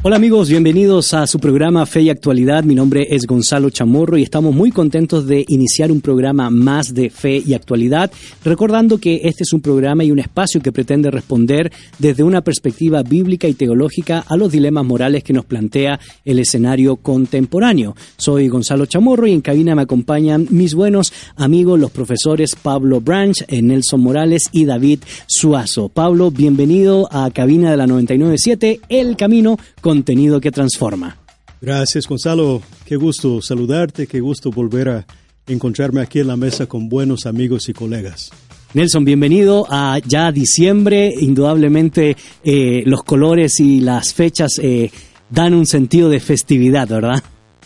Hola amigos, bienvenidos a su programa Fe y Actualidad. Mi nombre es Gonzalo Chamorro y estamos muy contentos de iniciar un programa más de Fe y Actualidad, recordando que este es un programa y un espacio que pretende responder desde una perspectiva bíblica y teológica a los dilemas morales que nos plantea el escenario contemporáneo. Soy Gonzalo Chamorro y en cabina me acompañan mis buenos amigos, los profesores Pablo Branch, Nelson Morales y David Suazo. Pablo, bienvenido a cabina de la 997, El Camino contenido que transforma. Gracias, Gonzalo. Qué gusto saludarte, qué gusto volver a encontrarme aquí en la mesa con buenos amigos y colegas. Nelson, bienvenido a ya diciembre. Indudablemente eh, los colores y las fechas eh, dan un sentido de festividad, ¿verdad?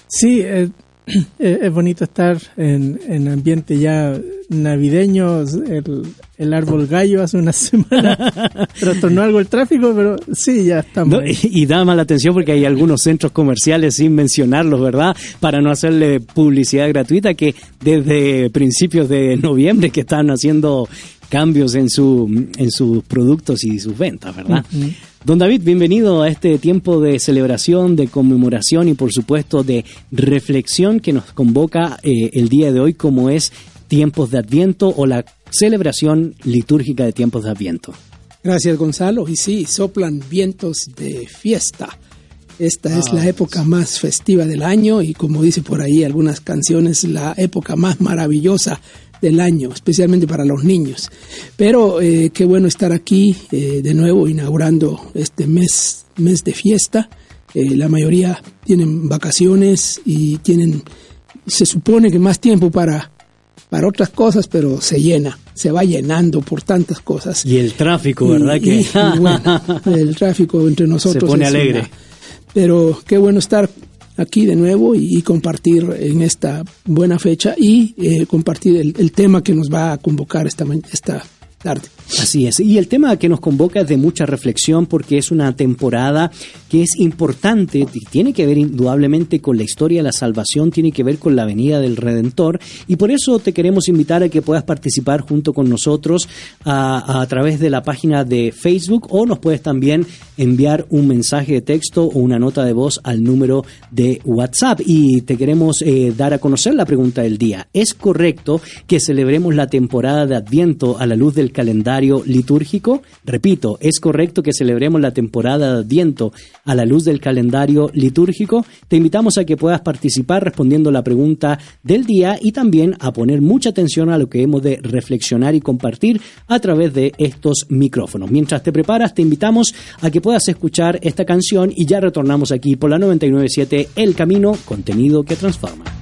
Sí, eh, es bonito estar en, en ambiente ya navideño. El, el árbol gallo hace una semana trastornó algo el tráfico, pero sí, ya estamos. y, da más la atención porque hay algunos centros comerciales, sin mencionarlos, ¿verdad? Para no hacerle publicidad gratuita, que desde principios de noviembre que están haciendo cambios en, su, en sus productos y sus ventas, ¿verdad? Don David, bienvenido a este tiempo de celebración, de conmemoración y por supuesto de reflexión que nos convoca eh, el día de hoy como es tiempos de Adviento o la celebración litúrgica de tiempos de Adviento. Gracias Gonzalo. Y sí, soplan vientos de fiesta. Esta es la ah, época más festiva del año y como dice por ahí algunas canciones, la época más maravillosa del año, especialmente para los niños. Pero eh, qué bueno estar aquí eh, de nuevo inaugurando este mes, mes de fiesta. Eh, la mayoría tienen vacaciones y tienen, se supone que más tiempo para para otras cosas, pero se llena, se va llenando por tantas cosas. Y el tráfico, ¿verdad? que el tráfico entre nosotros. Se pone alegre. pero qué bueno estar aquí de nuevo y, compartir en esta buena fecha y eh, compartir el, el, tema que nos va a convocar esta, esta Así es. Y el tema que nos convoca es de mucha reflexión porque es una temporada que es importante y tiene que ver indudablemente con la historia de la salvación, tiene que ver con la venida del Redentor y por eso te queremos invitar a que puedas participar junto con nosotros a, través de la página de Facebook o nos puedes también enviar un mensaje de texto o una nota de voz al número de WhatsApp y te queremos eh, dar a conocer la pregunta del día. ¿Es correcto que celebremos la temporada de Adviento a la luz del calendario litúrgico? Repito, ¿es correcto que celebremos la temporada de Adviento a la luz del calendario litúrgico? Te invitamos a que puedas participar respondiendo la pregunta del día y también a poner mucha atención a lo que hemos de reflexionar y compartir a través de estos micrófonos. Mientras te preparas, te invitamos a que puedas escuchar esta canción y ya retornamos aquí por la 997 El Camino, contenido que transforma.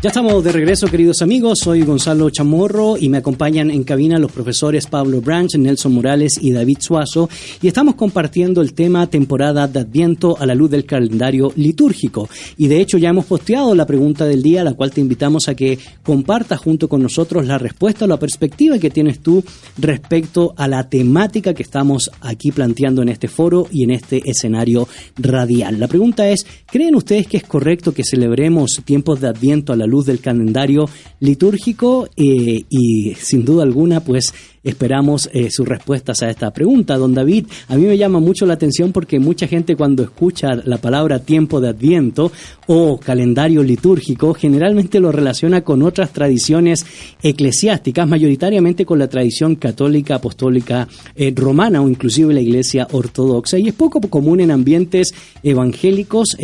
Ya estamos de regreso, queridos amigos. Soy Gonzalo Chamorro y me acompañan en cabina los profesores Pablo Branch, Nelson Morales y David Suazo. Y estamos compartiendo el tema temporada de Adviento a la luz del calendario litúrgico. Y de hecho ya hemos posteado la pregunta del día, la cual te invitamos a que compartas junto con nosotros la respuesta o la perspectiva que tienes tú respecto a la temática que estamos aquí planteando en este foro y en este escenario radial. La pregunta es, ¿creen ustedes que es correcto que celebremos tiempos de Adviento a la luz del calendario litúrgico eh, y sin duda alguna pues esperamos eh, sus respuestas a esta pregunta. Don David, a mí me llama mucho la atención porque mucha gente cuando escucha la palabra tiempo de adviento o calendario litúrgico generalmente lo relaciona con otras tradiciones eclesiásticas, mayoritariamente con la tradición católica, apostólica, eh, romana o inclusive la iglesia ortodoxa y es poco común en ambientes evangélicos.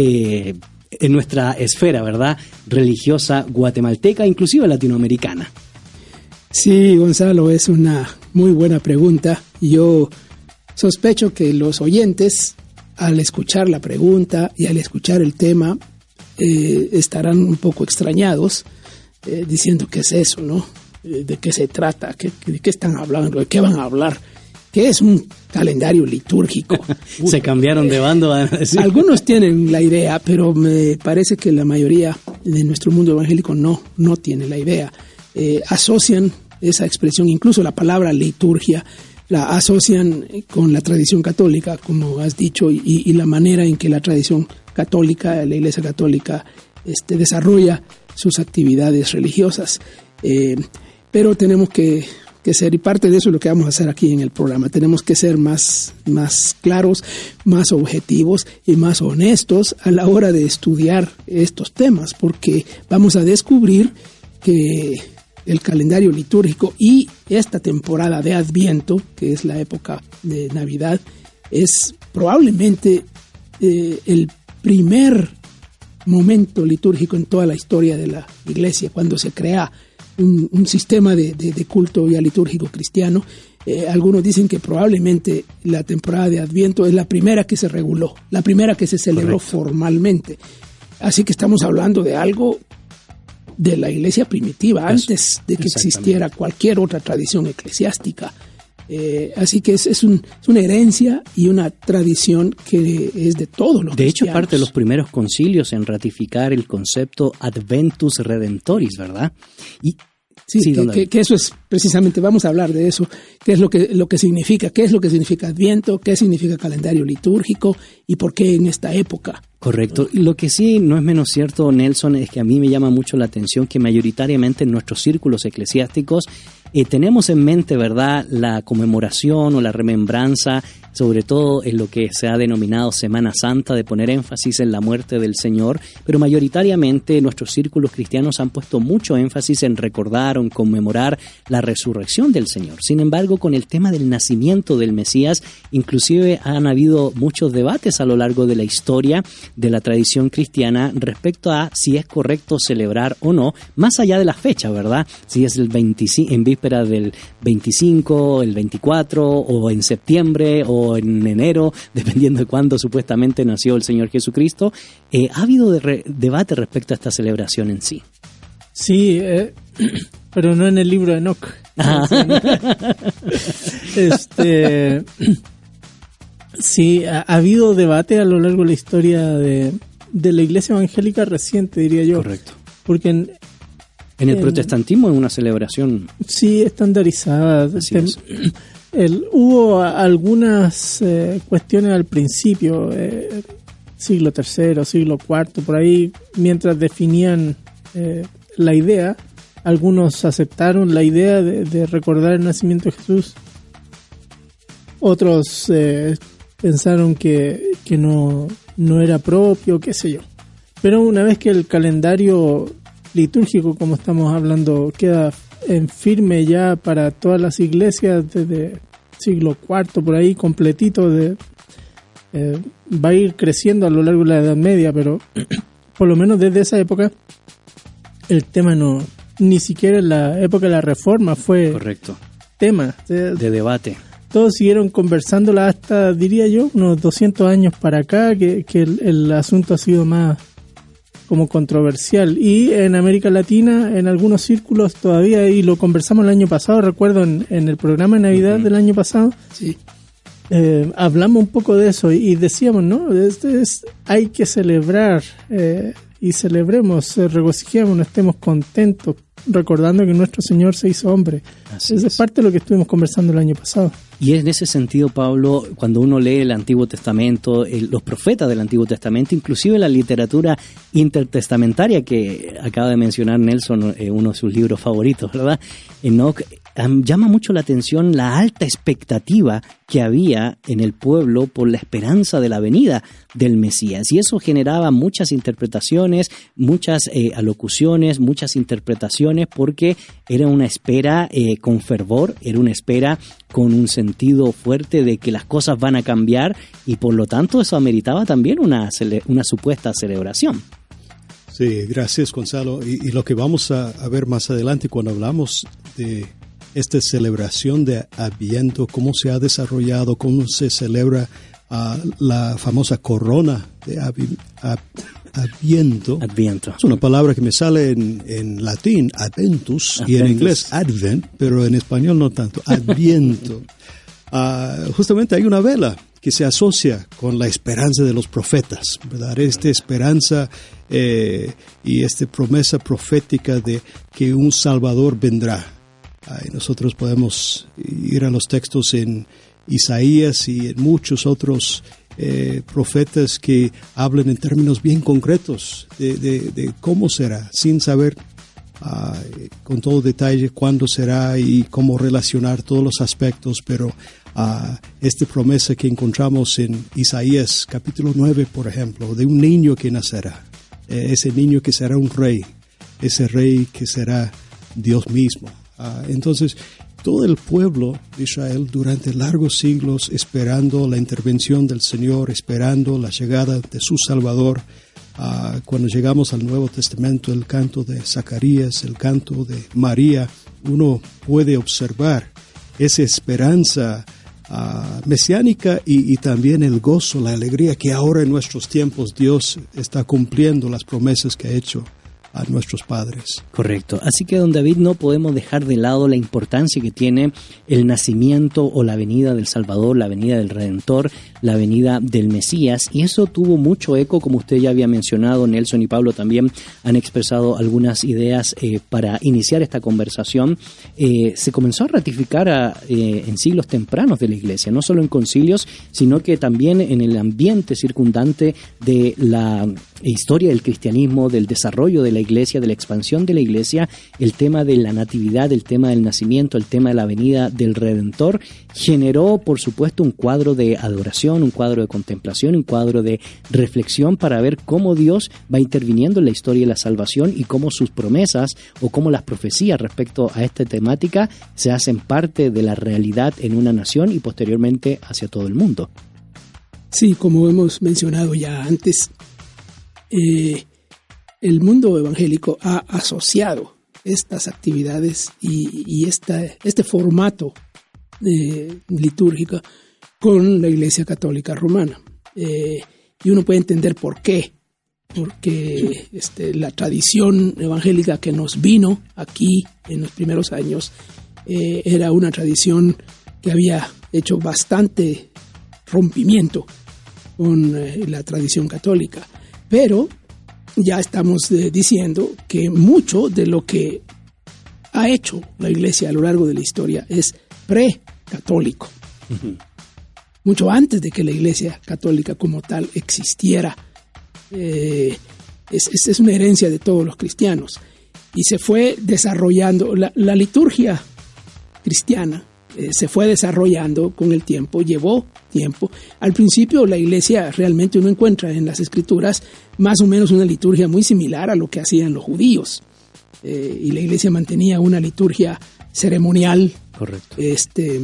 En nuestra esfera, ¿verdad? Religiosa guatemalteca, inclusive latinoamericana. Sí, Gonzalo, es una muy buena pregunta. Yo sospecho que los oyentes, al escuchar la pregunta y al escuchar el tema, eh, estarán un poco extrañados, eh, diciendo qué es eso, ¿no? Eh, ¿De qué se trata? ¿Qué, ¿De qué están hablando? ¿De qué van a hablar? ¿Qué es un calendario litúrgico? se cambiaron de bando. Algunos tienen la idea, pero me parece que la mayoría de nuestro mundo evangélico no, no tiene la idea. asocian esa expresión, incluso la palabra liturgia, la asocian con la tradición católica, como has dicho, y, la manera en que la tradición católica, la Iglesia católica, este, desarrolla sus actividades religiosas. Eh, pero tenemos que, ser, y parte de eso es lo que vamos a hacer aquí en el programa, tenemos que ser más, más claros, más objetivos y más honestos a la hora de estudiar estos temas, porque vamos a descubrir que el calendario litúrgico y esta temporada de Adviento, que es la época de Navidad, es probablemente eh, el primer momento litúrgico en toda la historia de la iglesia, cuando se crea un, sistema de, culto ya litúrgico cristiano. Eh, algunos dicen que probablemente la temporada de Adviento es la primera que se reguló, la primera que se celebró formalmente. Así que estamos hablando de algo de la iglesia primitiva, antes de que existiera cualquier otra tradición eclesiástica. Eh, así que es, es, una herencia y una tradición que es de todos los De hecho, parte de los primeros concilios en ratificar el concepto Adventus Redentoris, ¿verdad? Y Sí, que, eso es precisamente, vamos a hablar de eso, qué es lo que, lo que significa, qué es lo que significa Adviento, qué significa calendario litúrgico y por qué en esta época. Correcto. Lo que sí no es menos cierto, Nelson, es que a mí me llama mucho la atención que mayoritariamente en nuestros círculos eclesiásticos eh, tenemos en mente, ¿verdad?, la conmemoración o la remembranza, sobre todo en lo que se ha denominado Semana Santa, de poner énfasis en la muerte del Señor, pero mayoritariamente nuestros círculos cristianos han puesto mucho énfasis en recordar o en conmemorar la resurrección del Señor. Sin embargo, con el tema del nacimiento del Mesías, inclusive han habido muchos debates a lo largo de la historia de la tradición cristiana respecto a si es correcto celebrar o no, más allá de la fecha, ¿verdad? Si es el 25, en del 25, el 24 o en septiembre o en enero, dependiendo de cuándo supuestamente nació el Señor Jesucristo. Eh, ¿Ha habido debate respecto a esta celebración en sí? Sí, eh, pero no en el libro de Enoch. Ah. este, sí, ha, habido debate a lo largo de la historia de, de la iglesia evangélica reciente, diría yo. Correcto. Porque en, en el protestantismo es una celebración. Sí, estandarizada. Hubo algunas eh, cuestiones al principio, eh, siglo III, siglo IV, por ahí, mientras definían eh, la idea, algunos aceptaron la idea de, recordar el nacimiento de Jesús. Otros pensaron que, que no, no era propio, qué sé yo. Pero una vez que el calendario litúrgico, como estamos hablando, queda en firme ya para todas las iglesias desde siglo IV por ahí, completito de eh, va a ir creciendo a lo largo de la Edad Media, pero por lo menos desde esa época el tema no, ni siquiera en la época de la Reforma fue correcto tema de, debate. Todos siguieron conversándola hasta, diría yo, unos 200 años para acá, que, que el asunto ha sido más como controversial. Y en América Latina, en algunos círculos todavía, y lo conversamos el año pasado, recuerdo en, el programa de Navidad del año pasado, sí. Eh, hablamos un poco de eso y decíamos, ¿no? Este es, hay que celebrar eh, y celebremos, eh, regocijemos, estemos contentos, recordando que nuestro Señor se hizo hombre. Esa es parte de lo que estuvimos conversando el año pasado. Y en ese sentido, Pablo, cuando uno lee el Antiguo Testamento, los profetas del Antiguo Testamento, inclusive la literatura intertestamentaria que acaba de mencionar Nelson, eh, uno de sus libros favoritos, ¿verdad? Enoch llama mucho la atención la alta expectativa que había en el pueblo por la esperanza de la venida del Mesías. Y eso generaba muchas interpretaciones, muchas eh, alocuciones, muchas interpretaciones, porque era una espera eh, con fervor, era una espera con un sentido fuerte de que las cosas van a cambiar y por lo tanto eso ameritaba también una, una supuesta celebración. Sí, gracias Gonzalo. Y, lo que vamos a, a, ver más adelante cuando hablamos de esta celebración de Adviento, cómo se ha desarrollado, cómo se celebra ah, la famosa corona de Adviento. Adviento. Es una palabra que me sale en, latín, Adventus, y en inglés Advent, pero en español no tanto, Adviento. Ah, justamente hay una vela que se asocia con la esperanza de los profetas, ¿verdad? Esta esperanza eh, y esta promesa profética de que un Salvador vendrá nosotros podemos ir a los textos en Isaías y en muchos otros eh, profetas que hablan en términos bien concretos de, cómo será, sin saber ah, con todo detalle cuándo será y cómo relacionar todos los aspectos, pero uh, esta promesa que encontramos en Isaías capítulo 9, por ejemplo, de un niño que nacerá, eh, ese niño que será un rey, ese rey que será Dios mismo. Ah, entonces, todo el pueblo de Israel durante largos siglos esperando la intervención del Señor, esperando la llegada de su Salvador. Ah, cuando llegamos al Nuevo Testamento, el canto de Zacarías, el canto de María, uno puede observar esa esperanza ah, mesiánica y, y, también el gozo, la alegría que ahora en nuestros tiempos Dios está cumpliendo las promesas que ha hecho a nuestros padres. Correcto. Así que, don David, no podemos dejar de lado la importancia que tiene el nacimiento o la venida del Salvador, la venida del Redentor, la venida del Mesías. Y eso tuvo mucho eco, como usted ya había mencionado, Nelson y Pablo también han expresado algunas ideas eh, para iniciar esta conversación. Eh, se comenzó a ratificar eh, en siglos tempranos de la Iglesia, no solo en concilios, sino que también en el ambiente circundante de la historia del cristianismo, del desarrollo de la iglesia, de la expansión de la iglesia, el tema de la natividad, el tema del nacimiento, el tema de la venida del Redentor, generó, por supuesto, un cuadro de adoración, un cuadro de contemplación, un cuadro de reflexión para ver cómo Dios va interviniendo en la historia de la salvación y cómo sus promesas o cómo las profecías respecto a esta temática se hacen parte de la realidad en una nación y posteriormente hacia todo el mundo. Sí, como hemos mencionado ya antes, eh, el mundo evangélico ha asociado estas actividades y, este formato eh, litúrgico con la Iglesia Católica Romana. Eh, y uno puede entender por qué. Porque este, la tradición evangélica que nos vino aquí en los primeros años era una tradición que había hecho bastante rompimiento con la tradición católica. Pero ya estamos eh, diciendo que mucho de lo que ha hecho la Iglesia a lo largo de la historia es pre-católico. Mucho antes de que la Iglesia católica como tal existiera. Eh, es, es, una herencia de todos los cristianos. Y se fue desarrollando, la, la liturgia cristiana eh, se fue desarrollando con el tiempo, llevó tiempo. Al principio la iglesia realmente uno encuentra en las escrituras más o menos una liturgia muy similar a lo que hacían los judíos. Eh, y la iglesia mantenía una liturgia ceremonial. Correcto. Este,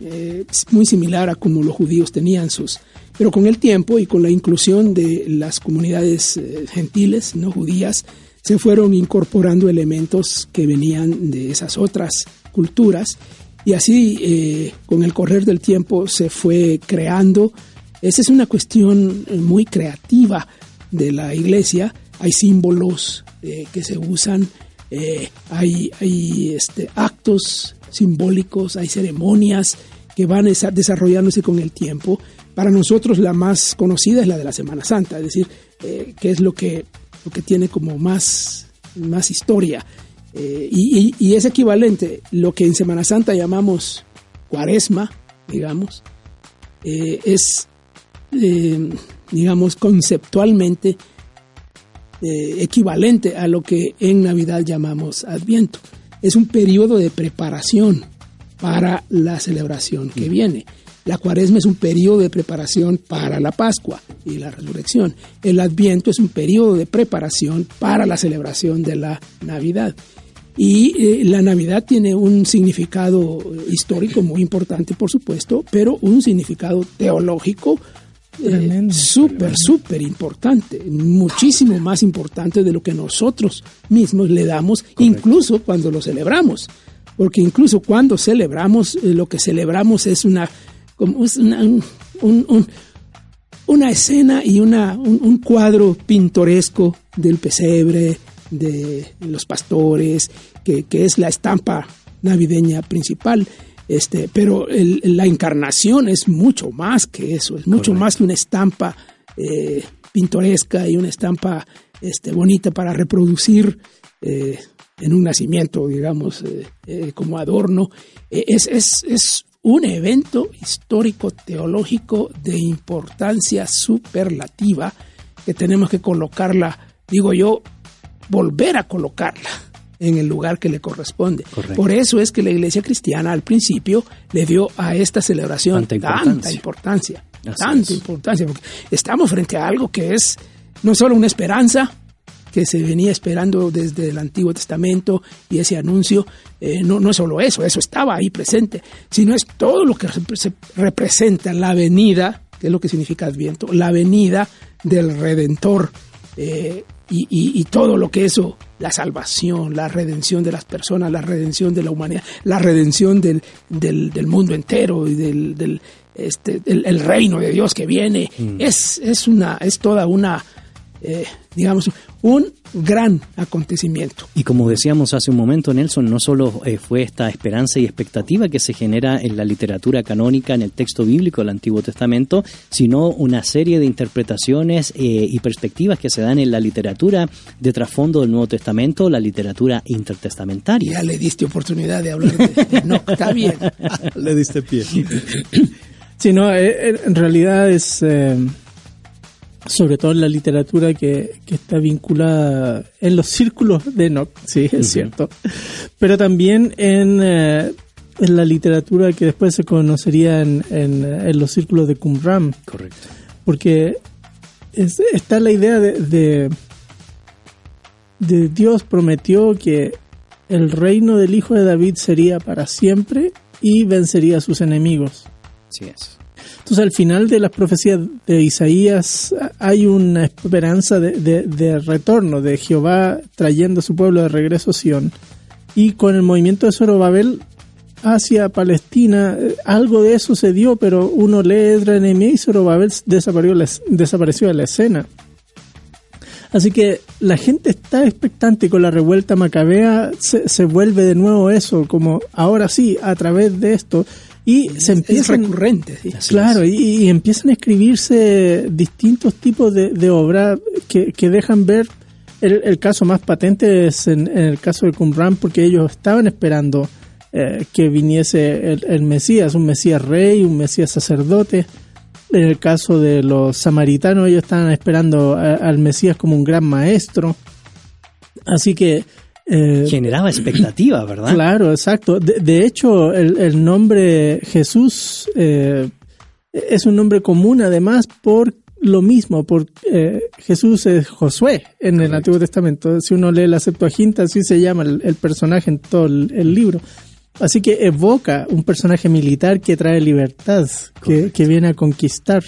eh, muy similar a como los judíos tenían sus. Pero con el tiempo y con la inclusión de las comunidades gentiles, no judías, se fueron incorporando elementos que venían de esas otras culturas y así, eh, con el correr del tiempo, se fue creando. Esa es una cuestión eh, muy creativa de la iglesia. Hay símbolos eh, que se usan, hay, hay este, actos simbólicos, hay ceremonias que van desarrollándose con el tiempo. Para nosotros la más conocida es la de la Semana Santa, es decir, que es lo que, lo que tiene como más, más historia. Eh, y, es equivalente lo que en Semana Santa llamamos cuaresma, digamos, eh, es, eh, digamos, conceptualmente equivalente a lo que en Navidad llamamos Adviento. Es un periodo de preparación para la celebración que viene. La cuaresma es un periodo de preparación para la Pascua y la resurrección. El Adviento es un periodo de preparación para la celebración de la Navidad. Y eh, la Navidad tiene un significado histórico muy importante, por supuesto, pero un significado teológico eh, súper, súper importante, muchísimo más importante de lo que nosotros mismos le damos, incluso cuando lo celebramos. Porque incluso cuando celebramos, eh, lo que celebramos es una como una, una escena y una, un, cuadro pintoresco del pesebre, de los pastores, que, es la estampa navideña principal. Este, pero la encarnación es mucho más que eso, es mucho más que una estampa eh, pintoresca y una estampa este, bonita para reproducir eh, en un nacimiento, digamos, eh, como adorno. es, es, es un evento histórico teológico de importancia superlativa que tenemos que colocarla, digo yo, volver a colocarla en el lugar que le corresponde. Por eso es que la iglesia cristiana al principio le dio a esta celebración tanta importancia, tanta importancia, porque estamos frente a algo que es no solo una esperanza, que se venía esperando desde el Antiguo Testamento y ese anuncio, eh, no, no es solo eso, eso estaba ahí presente, sino es todo lo que se representa la venida, que es lo que significa Adviento, la venida del Redentor eh, y, todo lo que eso, la salvación, la redención de las personas, la redención de la humanidad, la redención del, del, mundo entero y del, del este, el, reino de Dios que viene, mm. es, es, una, es toda una eh, digamos, un gran acontecimiento. Y como decíamos hace un momento, Nelson, no solo eh, fue esta esperanza y expectativa que se genera en la literatura canónica, en el texto bíblico del Antiguo Testamento, sino una serie de interpretaciones eh, y perspectivas que se dan en la literatura de trasfondo del Nuevo Testamento, la literatura intertestamentaria. Ya le diste oportunidad de hablar de... No, está bien. le diste pie. Sí, no, en realidad es sobre todo en la literatura que, está vinculada en los círculos de Enoch, sí, es cierto, pero también en, eh, en, la literatura que después se conocería en, en, los círculos de Qumran. Correcto. Porque está la idea de, de, de Dios prometió que el reino del hijo de David sería para siempre y vencería a sus enemigos. Así es. Entonces al final de las profecías de Isaías hay una esperanza de, retorno de Jehová trayendo a su pueblo de regreso a Sion. Y con el movimiento de Zorobabel hacia Palestina, eh, algo de eso se dio, pero uno lee Edra y Zorobabel desapareció, desapareció de la escena. Así que la gente está expectante con la revuelta macabea, se, se, vuelve de nuevo eso, como ahora sí, a través de esto, y se empiezan recurrente claro y, empiezan a escribirse distintos tipos de, de obras que, que, dejan ver el, caso más patente es en, el caso de Qumran porque ellos estaban esperando eh, que viniese el, Mesías un Mesías rey un Mesías sacerdote. En el caso de los samaritanos ellos estaban esperando al Mesías como un gran maestro. Así que eh, Generaba expectativa, ¿verdad? Claro, exacto. De, hecho, el, nombre Jesús eh, es un nombre común además por lo mismo, por eh, Jesús es Josué en el Antiguo Testamento. Si uno lee la Septuaginta, así se llama el, personaje en todo el, libro. Así que evoca un personaje militar que trae libertad, que, que viene a conquistar.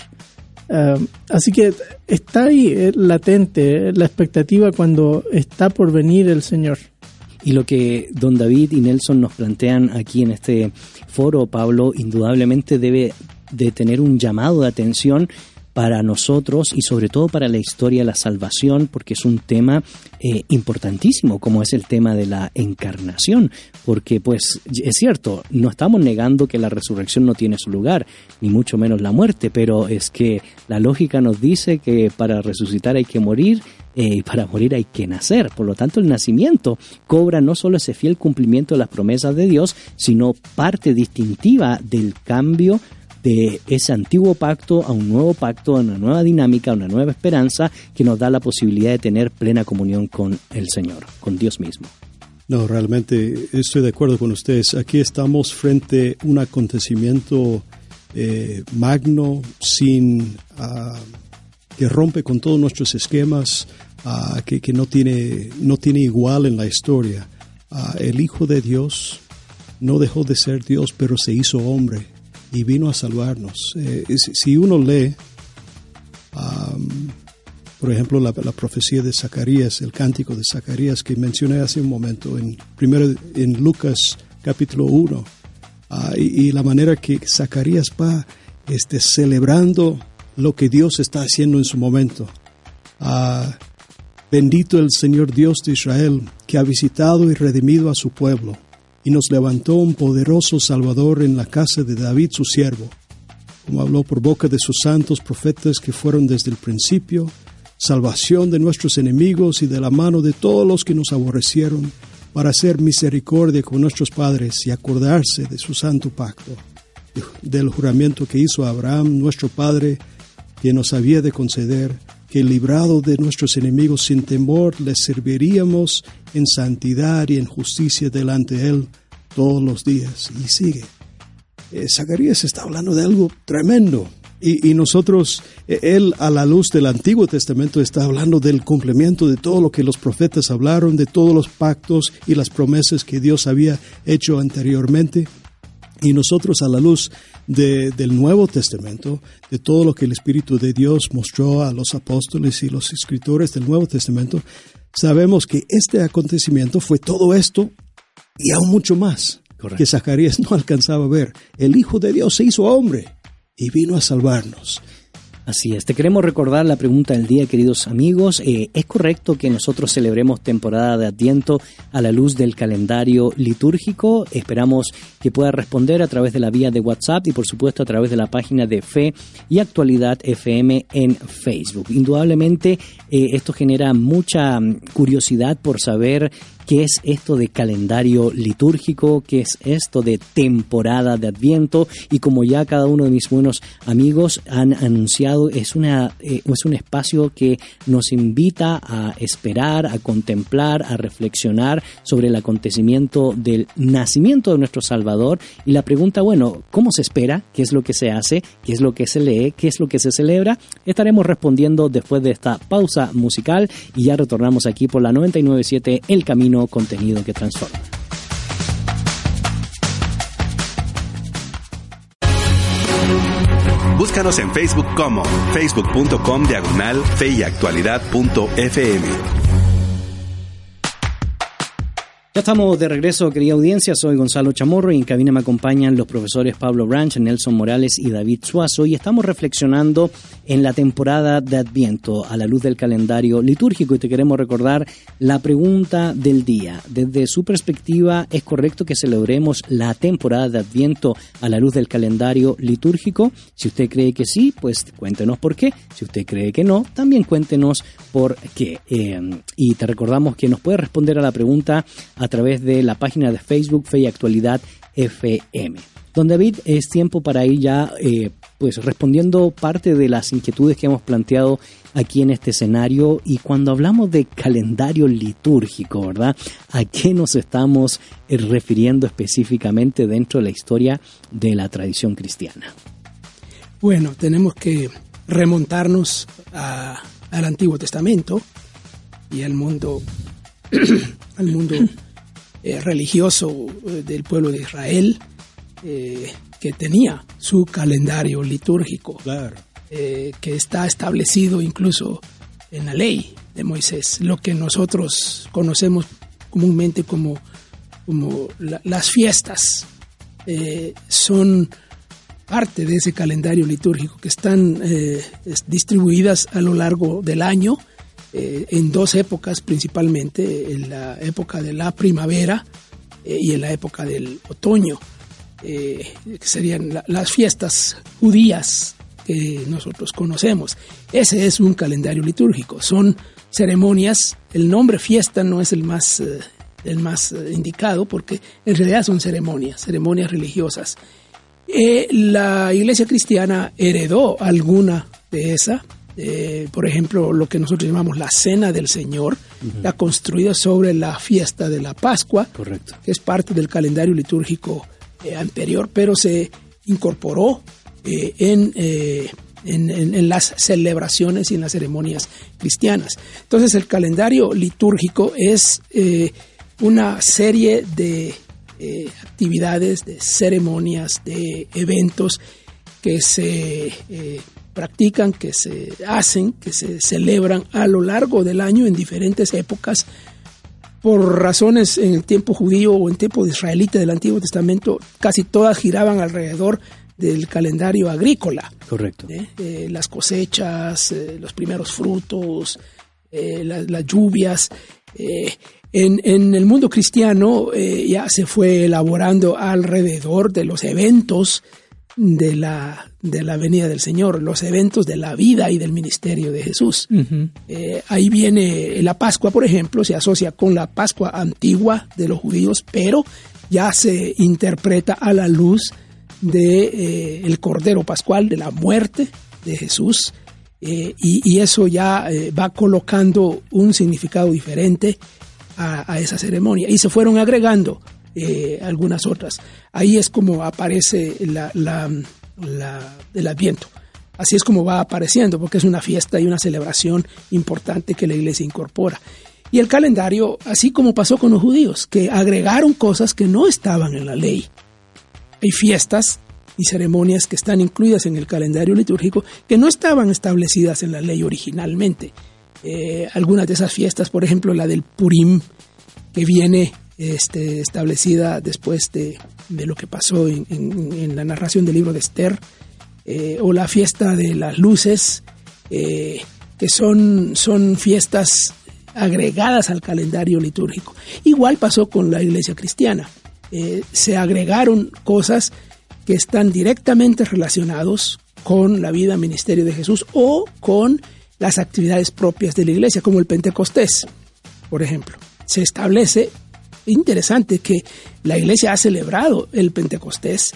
así que está ahí latente la expectativa cuando está por venir el Señor. Y lo que don David y Nelson nos plantean aquí en este foro, Pablo, indudablemente debe de tener un llamado de atención para nosotros y sobre todo para la historia de la salvación, porque es un tema eh, importantísimo, como es el tema de la encarnación, porque pues es cierto, no estamos negando que la resurrección no tiene su lugar, ni mucho menos la muerte, pero es que la lógica nos dice que para resucitar hay que morir eh, y para morir hay que nacer. Por lo tanto, el nacimiento cobra no solo ese fiel cumplimiento de las promesas de Dios, sino parte distintiva del cambio de ese antiguo pacto a un nuevo pacto, a una nueva dinámica, a una nueva esperanza que nos da la posibilidad de tener plena comunión con el Señor, con Dios mismo. No, realmente estoy de acuerdo con ustedes. Aquí estamos frente a un acontecimiento eh, magno, sin ah, que rompe con todos nuestros esquemas, ah, que, que, no, tiene, no tiene igual en la historia. Ah, el Hijo de Dios no dejó de ser Dios, pero se hizo hombre y vino a salvarnos. Eh, si uno lee, por ejemplo, la, profecía de Zacarías, el cántico de Zacarías que mencioné hace un momento, en, primero en Lucas capítulo 1, ah, y, la manera que Zacarías va este, celebrando lo que Dios está haciendo en su momento. Ah, bendito el Señor Dios de Israel, que ha visitado y redimido a su pueblo y nos levantó un poderoso Salvador en la casa de David su siervo, como habló por boca de sus santos profetas que fueron desde el principio, salvación de nuestros enemigos y de la mano de todos los que nos aborrecieron, para hacer misericordia con nuestros padres y acordarse de su santo pacto, del juramento que hizo Abraham, nuestro Padre, que nos había de conceder que librado de nuestros enemigos sin temor, les serviríamos en santidad y en justicia delante de Él todos los días. Y sigue. Eh, Zacarías está hablando de algo tremendo. Y, nosotros, eh, Él a la luz del Antiguo Testamento está hablando del cumplimiento de todo lo que los profetas hablaron, de todos los pactos y las promesas que Dios había hecho anteriormente. Y nosotros a la luz del Nuevo Testamento, de todo lo que el Espíritu de Dios mostró a los apóstoles y los escritores del Nuevo Testamento, sabemos que este acontecimiento fue todo esto y aún mucho más que Zacarías no alcanzaba a ver. El Hijo de Dios se hizo hombre y vino a salvarnos. Así es, te queremos recordar la pregunta del día, queridos amigos. Eh, ¿Es correcto que nosotros celebremos temporada de Adviento a la luz del calendario litúrgico? Esperamos que pueda responder a través de la vía de WhatsApp y por supuesto a través de la página de Fe y Actualidad FM en Facebook. Indudablemente eh, esto genera mucha mm, curiosidad por saber qué es esto de calendario litúrgico, qué es esto de temporada de Adviento y como ya cada uno de mis buenos amigos han anunciado, es, una, eh, es un espacio que nos invita a esperar, a contemplar, a reflexionar sobre el acontecimiento del nacimiento de nuestro Salvador y la pregunta, bueno, ¿cómo se espera? ¿Qué es lo que se hace? ¿Qué es lo que se lee? ¿Qué es lo que se celebra? Estaremos respondiendo después de esta pausa musical y ya retornamos aquí por la 997 El Camino contenido que transforma. Búscanos en Facebook como facebook.com diagonal Ya estamos de regreso, querida audiencia. Soy Gonzalo Chamorro y en cabina me acompañan los profesores Pablo Branch, Nelson Morales y David Suazo. Y estamos reflexionando en la temporada de Adviento a la luz del calendario litúrgico. Y te queremos recordar la pregunta del día. Desde su perspectiva, ¿es correcto que celebremos la temporada de Adviento a la luz del calendario litúrgico? Si usted cree que sí, pues cuéntenos por qué. Si usted cree que no, también cuéntenos por qué. Eh, y te recordamos que nos puede responder a la pregunta a través de la página de Facebook Fe y Actualidad FM. Don David, es tiempo para ir ya eh, pues respondiendo parte de las inquietudes que hemos planteado aquí en este escenario y cuando hablamos de calendario litúrgico, ¿verdad? ¿A qué nos estamos eh, refiriendo específicamente dentro de la historia de la tradición cristiana? Bueno, tenemos que remontarnos al Antiguo Testamento y al mundo, al mundo eh, religioso eh, del pueblo de Israel eh, que tenía su calendario litúrgico, que está establecido incluso en la ley de Moisés, lo que nosotros conocemos comúnmente como, como las fiestas. son parte de ese calendario litúrgico que están distribuidas a lo largo del año eh, en dos épocas principalmente, en la época de la primavera eh, y en la época del otoño, eh, que serían las fiestas judías que nosotros conocemos. Ese es un calendario litúrgico, son ceremonias, el nombre fiesta no es el más, el más indicado porque en realidad son ceremonias, ceremonias religiosas. Eh, la iglesia cristiana heredó alguna de esa, eh, por ejemplo, lo que nosotros llamamos la Cena del Señor, la construida sobre la fiesta de la Pascua, Correcto. que es parte del calendario litúrgico eh, anterior, pero se incorporó eh, en, en, en- en las celebraciones y en las ceremonias cristianas. Entonces el calendario litúrgico es una serie de actividades, de ceremonias, de eventos que se practican, que se hacen, que se celebran a lo largo del año en diferentes épocas por razones en el tiempo judío o en tiempo israelita del Antiguo Testamento, casi todas giraban alrededor del calendario agrícola. Correcto. ¿eh? Eh, las cosechas, eh, los primeros frutos, la- las lluvias. en, en el mundo cristiano ya se fue elaborando alrededor de los eventos de la, de la venida del Señor, los eventos de la vida y del ministerio de Jesús. Eh, ahí viene la Pascua, por ejemplo, se asocia con la Pascua antigua de los judíos, pero ya se interpreta a la luz de eh, el Cordero Pascual, de la muerte de Jesús, eh, y, y eso ya va colocando un significado diferente a, a esa ceremonia. Y se fueron agregando eh, algunas otras. Ahí es como aparece el Adviento. Así es como va apareciendo, porque es una fiesta y una celebración importante que la iglesia incorpora. Y el calendario, así como pasó con los judíos, que agregaron cosas que no estaban en la ley. Hay fiestas y ceremonias que están incluidas en el calendario litúrgico que no estaban establecidas en la ley originalmente. Eh, algunas de esas fiestas, por ejemplo, la del Purim, que viene este, establecida después de, de lo que pasó en, la narración del libro de Esther, eh, o la fiesta de las luces, eh, que son, son fiestas agregadas al calendario litúrgico. Igual pasó con la iglesia cristiana. Eh, se agregaron cosas que están directamente relacionados con la vida ministerio de Jesús o con las actividades propias de la iglesia, como el Pentecostés, por ejemplo. Se establece, interesante, que la iglesia ha celebrado el Pentecostés,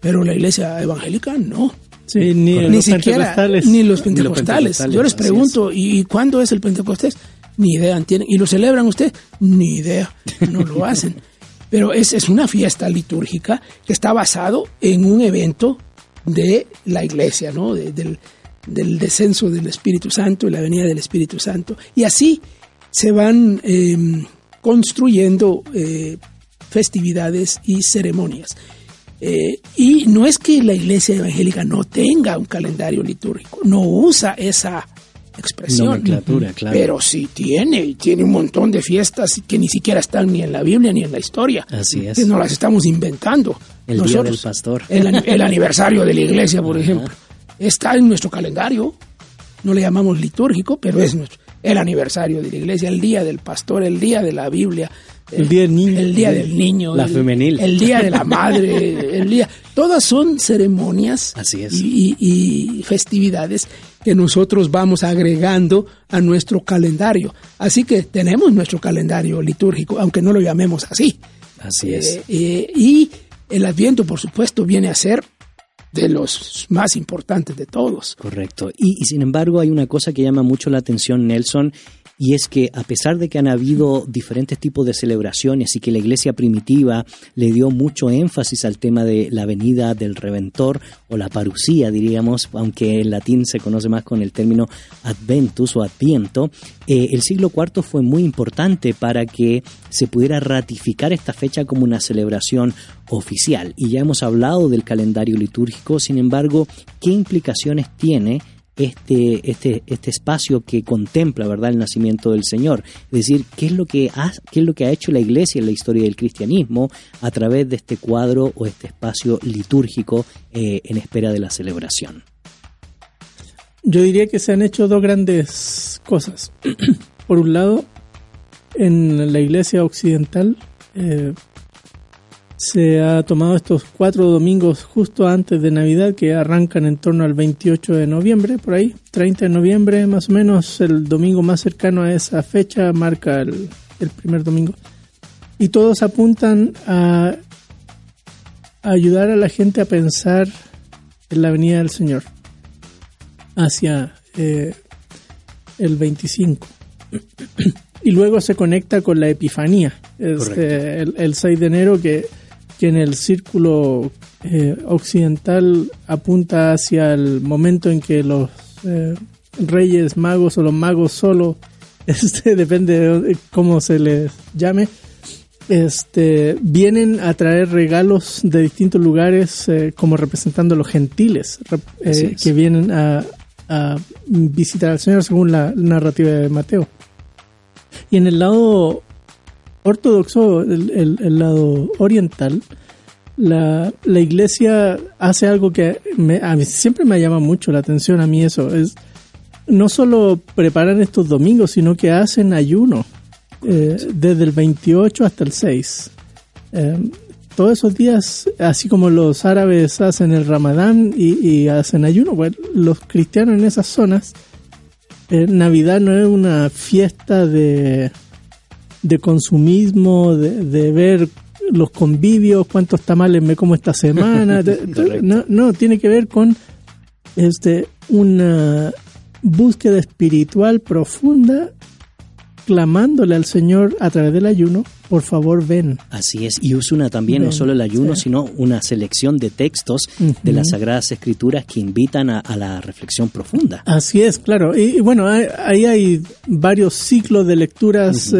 pero la iglesia evangélica no. Sí, ni, Ni los siquiera, pentecostales. ni los pentecostales. Yo les pregunto, ¿y cuándo es el Pentecostés? Ni idea tienen. ¿Y lo celebran usted? Ni idea, no lo hacen. Pero es, es una fiesta litúrgica que está basado en un evento de la iglesia, ¿no? De- del, del descenso del Espíritu Santo y la venida del Espíritu Santo. Y así se van eh, construyendo eh, festividades y ceremonias. Eh, y no es que la iglesia evangélica no tenga un calendario litúrgico, no usa esa expresión. Nomenclatura, claro. Pero sí tiene, y tiene un montón de fiestas que ni siquiera están ni en la Biblia ni en la historia. Así es. Que no las estamos inventando. El Día del Pastor. El, ani- el aniversario de la iglesia, por ejemplo. Está en nuestro calendario. No le llamamos litúrgico, pero es nuestro, el aniversario de la iglesia, el día del pastor, el día de la Biblia. El día del niño. El día del niño. La el, femenil. El día de la madre. el día. Todas son ceremonias Así es. y, y- y festividades que nosotros vamos agregando a nuestro calendario. Así que tenemos nuestro calendario litúrgico, aunque no lo llamemos así. Así es. Eh, eh, y el Adviento, por supuesto, viene a ser de los más importantes de todos. Correcto. Y, y sin embargo hay una cosa que llama mucho la atención, Nelson, y es que a pesar de que han habido diferentes tipos de celebraciones y que la iglesia primitiva le dio mucho énfasis al tema de la venida del Redentor o la parucía, diríamos, aunque en latín se conoce más con el término adventus o adviento, eh, el siglo IV fue muy importante para que se pudiera ratificar esta fecha como una celebración oficial. Y ya hemos hablado del calendario litúrgico, sin embargo, ¿qué implicaciones tiene este, este, este espacio que contempla verdad el nacimiento del Señor. Es decir, qué es lo que ha, qué es lo que ha hecho la Iglesia en la historia del cristianismo a través de este cuadro o este espacio litúrgico eh, en espera de la celebración. Yo diría que se han hecho dos grandes cosas. Por un lado, en la iglesia occidental eh, se ha tomado estos cuatro domingos justo antes de Navidad que arrancan en torno al 28 de noviembre, por ahí, 30 de noviembre más o menos, el domingo más cercano a esa fecha marca el, el primer domingo. Y todos apuntan a, ayudar a la gente a pensar en la venida del Señor hacia eh, el 25. y luego se conecta con la Epifanía, este, el, 6 de enero que, que en el círculo eh, occidental apunta hacia el momento en que los eh, reyes magos o los magos solo, este, depende de cómo se les llame, este, vienen a traer regalos de distintos lugares eh, como representando a los gentiles que vienen a, visitar al Señor según la narrativa de Mateo. Y en el lado ortodoxo, el lado oriental, la, la iglesia hace algo que me, a mí siempre me llama mucho la atención a mí eso. Es no solo preparan estos domingos, sino que hacen ayuno eh, desde el 28 hasta el 6. Eh, todos esos días, así como los árabes hacen el ramadán y, hacen ayuno, pues los cristianos en esas zonas, eh, Navidad no es una fiesta de, de consumismo, de, de ver los convivios, cuántos tamales me como esta semana. no, no, tiene que ver con este una búsqueda espiritual profunda clamándole al Señor a través del ayuno, por favor ven. Así es, y Usuna también no solo el ayuno, sino una selección de textos de las Sagradas Escrituras que invitan a, la reflexión profunda. Así es, claro. Y, bueno, ahí hay, varios ciclos de lecturas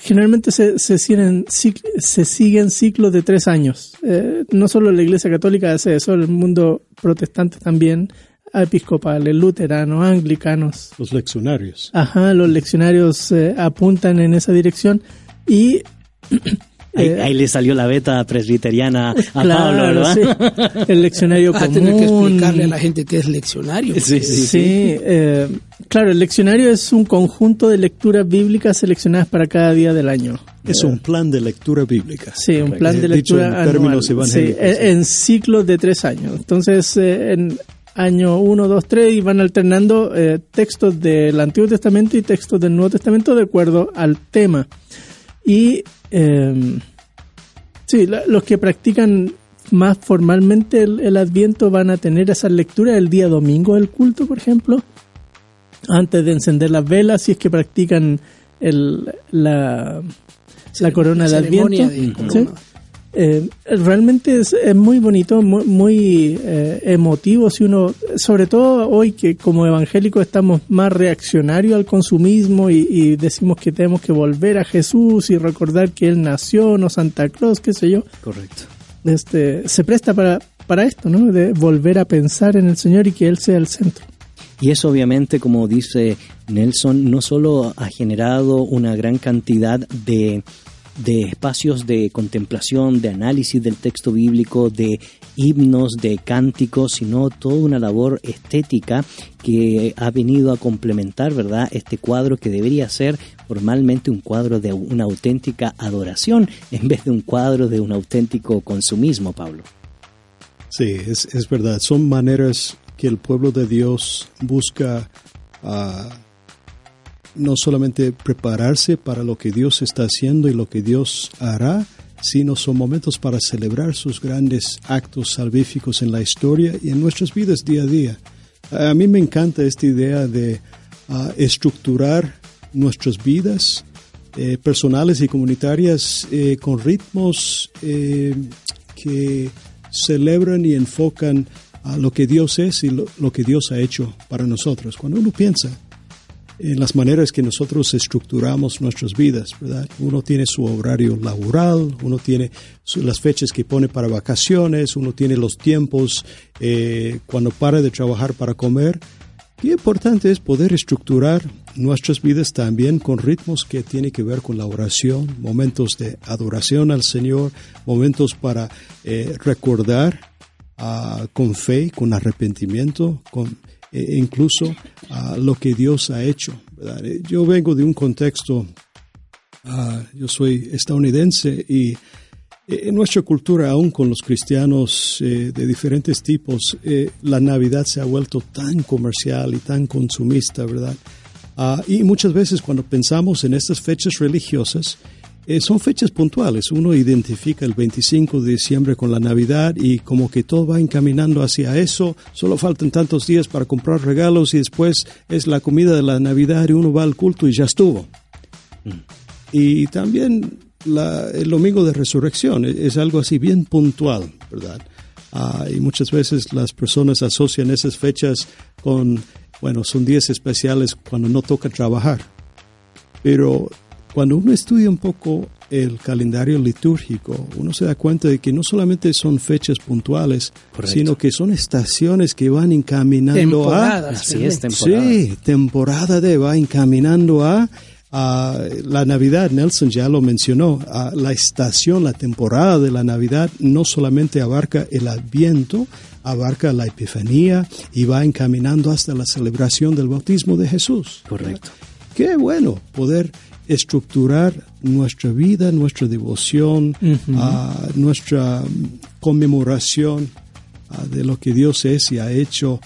generalmente se, se, siguen, se siguen ciclos de tres años. Eh, no solo la Iglesia Católica hace eso, el mundo protestante también, episcopales, luteranos, anglicanos. Los leccionarios. Ajá, los leccionarios eh, apuntan en esa dirección y Eh, ahí, le salió la beta presbiteriana a Pablo, ¿verdad? El leccionario común. tener que explicarle a la gente qué es leccionario. Sí, sí, sí. Eh, claro, el leccionario es un conjunto de lecturas bíblicas seleccionadas para cada día del año. Es un plan de lectura bíblica. Sí, un plan de lectura en términos evangélicos. en, ciclos de tres años. Entonces, eh, en año 1, 2, 3 y van alternando textos del Antiguo Testamento y textos del Nuevo Testamento de acuerdo al tema. Y eh, sí, los que practican más formalmente el, Adviento van a tener esa lectura el día domingo del culto, por ejemplo, antes de encender las velas, si es que practican el, la, la corona de Adviento. Eh, realmente es, muy bonito, muy, eh, emotivo. Si uno, sobre todo hoy que como evangélicos estamos más reaccionarios al consumismo y, decimos que tenemos que volver a Jesús y recordar que Él nació, no Santa Claus, qué sé yo. Correcto. Este, se presta para, para esto, ¿no? De volver a pensar en el Señor y que Él sea el centro. Y eso obviamente, como dice Nelson, no solo ha generado una gran cantidad de de espacios de contemplación, de análisis del texto bíblico, de himnos, de cánticos, sino toda una labor estética que ha venido a complementar, ¿verdad?, este cuadro que debería ser formalmente un cuadro de una auténtica adoración en vez de un cuadro de un auténtico consumismo, Pablo. Sí, es, es verdad. Son maneras que el pueblo de Dios busca uh, no solamente prepararse para lo que Dios está haciendo y lo que Dios hará, sino son momentos para celebrar sus grandes actos salvíficos en la historia y en nuestras vidas día a día. A mí me encanta esta idea de ah, estructurar nuestras vidas eh, personales y comunitarias eh, con ritmos eh, que celebran y enfocan a lo que Dios es y lo que Dios ha hecho para nosotros. Cuando uno piensa en las maneras que nosotros estructuramos nuestras vidas, ¿verdad? Uno tiene su horario laboral, uno tiene las fechas que pone para vacaciones, uno tiene los tiempos eh, cuando para de trabajar para comer. Y importante es poder estructurar nuestras vidas también con ritmos que tienen que ver con la oración, momentos de adoración al Señor, momentos para eh, recordar ah, con fe, con arrepentimiento, con e incluso a lo que Dios ha hecho. Eh, yo vengo de un contexto, ah, yo soy estadounidense y eh, en nuestra cultura, aún con los cristianos eh, de diferentes tipos, la Navidad se ha vuelto tan comercial y tan consumista, ¿verdad? Ah, y muchas veces cuando pensamos en estas fechas religiosas, eh, son fechas puntuales. Uno identifica el 25 de diciembre con la Navidad y como que todo va encaminando hacia eso. Solo faltan tantos días para comprar regalos y después es la comida de la Navidad y uno va al culto y ya estuvo. Mm. Y también el domingo de resurrección e, es, algo así bien puntual, ¿verdad? Ah, y muchas veces las personas asocian esas fechas con, bueno, son días especiales cuando no toca trabajar. Pero cuando uno estudia un poco el calendario litúrgico, uno se da cuenta de que no solamente son fechas puntuales, sino que son estaciones que van encaminando a... Así es, temporada. Sí, temporada de va encaminando a, la Navidad. Nelson ya lo mencionó, la estación, la temporada de la Navidad no solamente abarca el Adviento, abarca la Epifanía y va encaminando hasta la celebración del bautismo de Jesús. Correcto. Qué bueno poder estructurar nuestra vida, nuestra devoción, nuestra conmemoración de lo que Dios es y ha hecho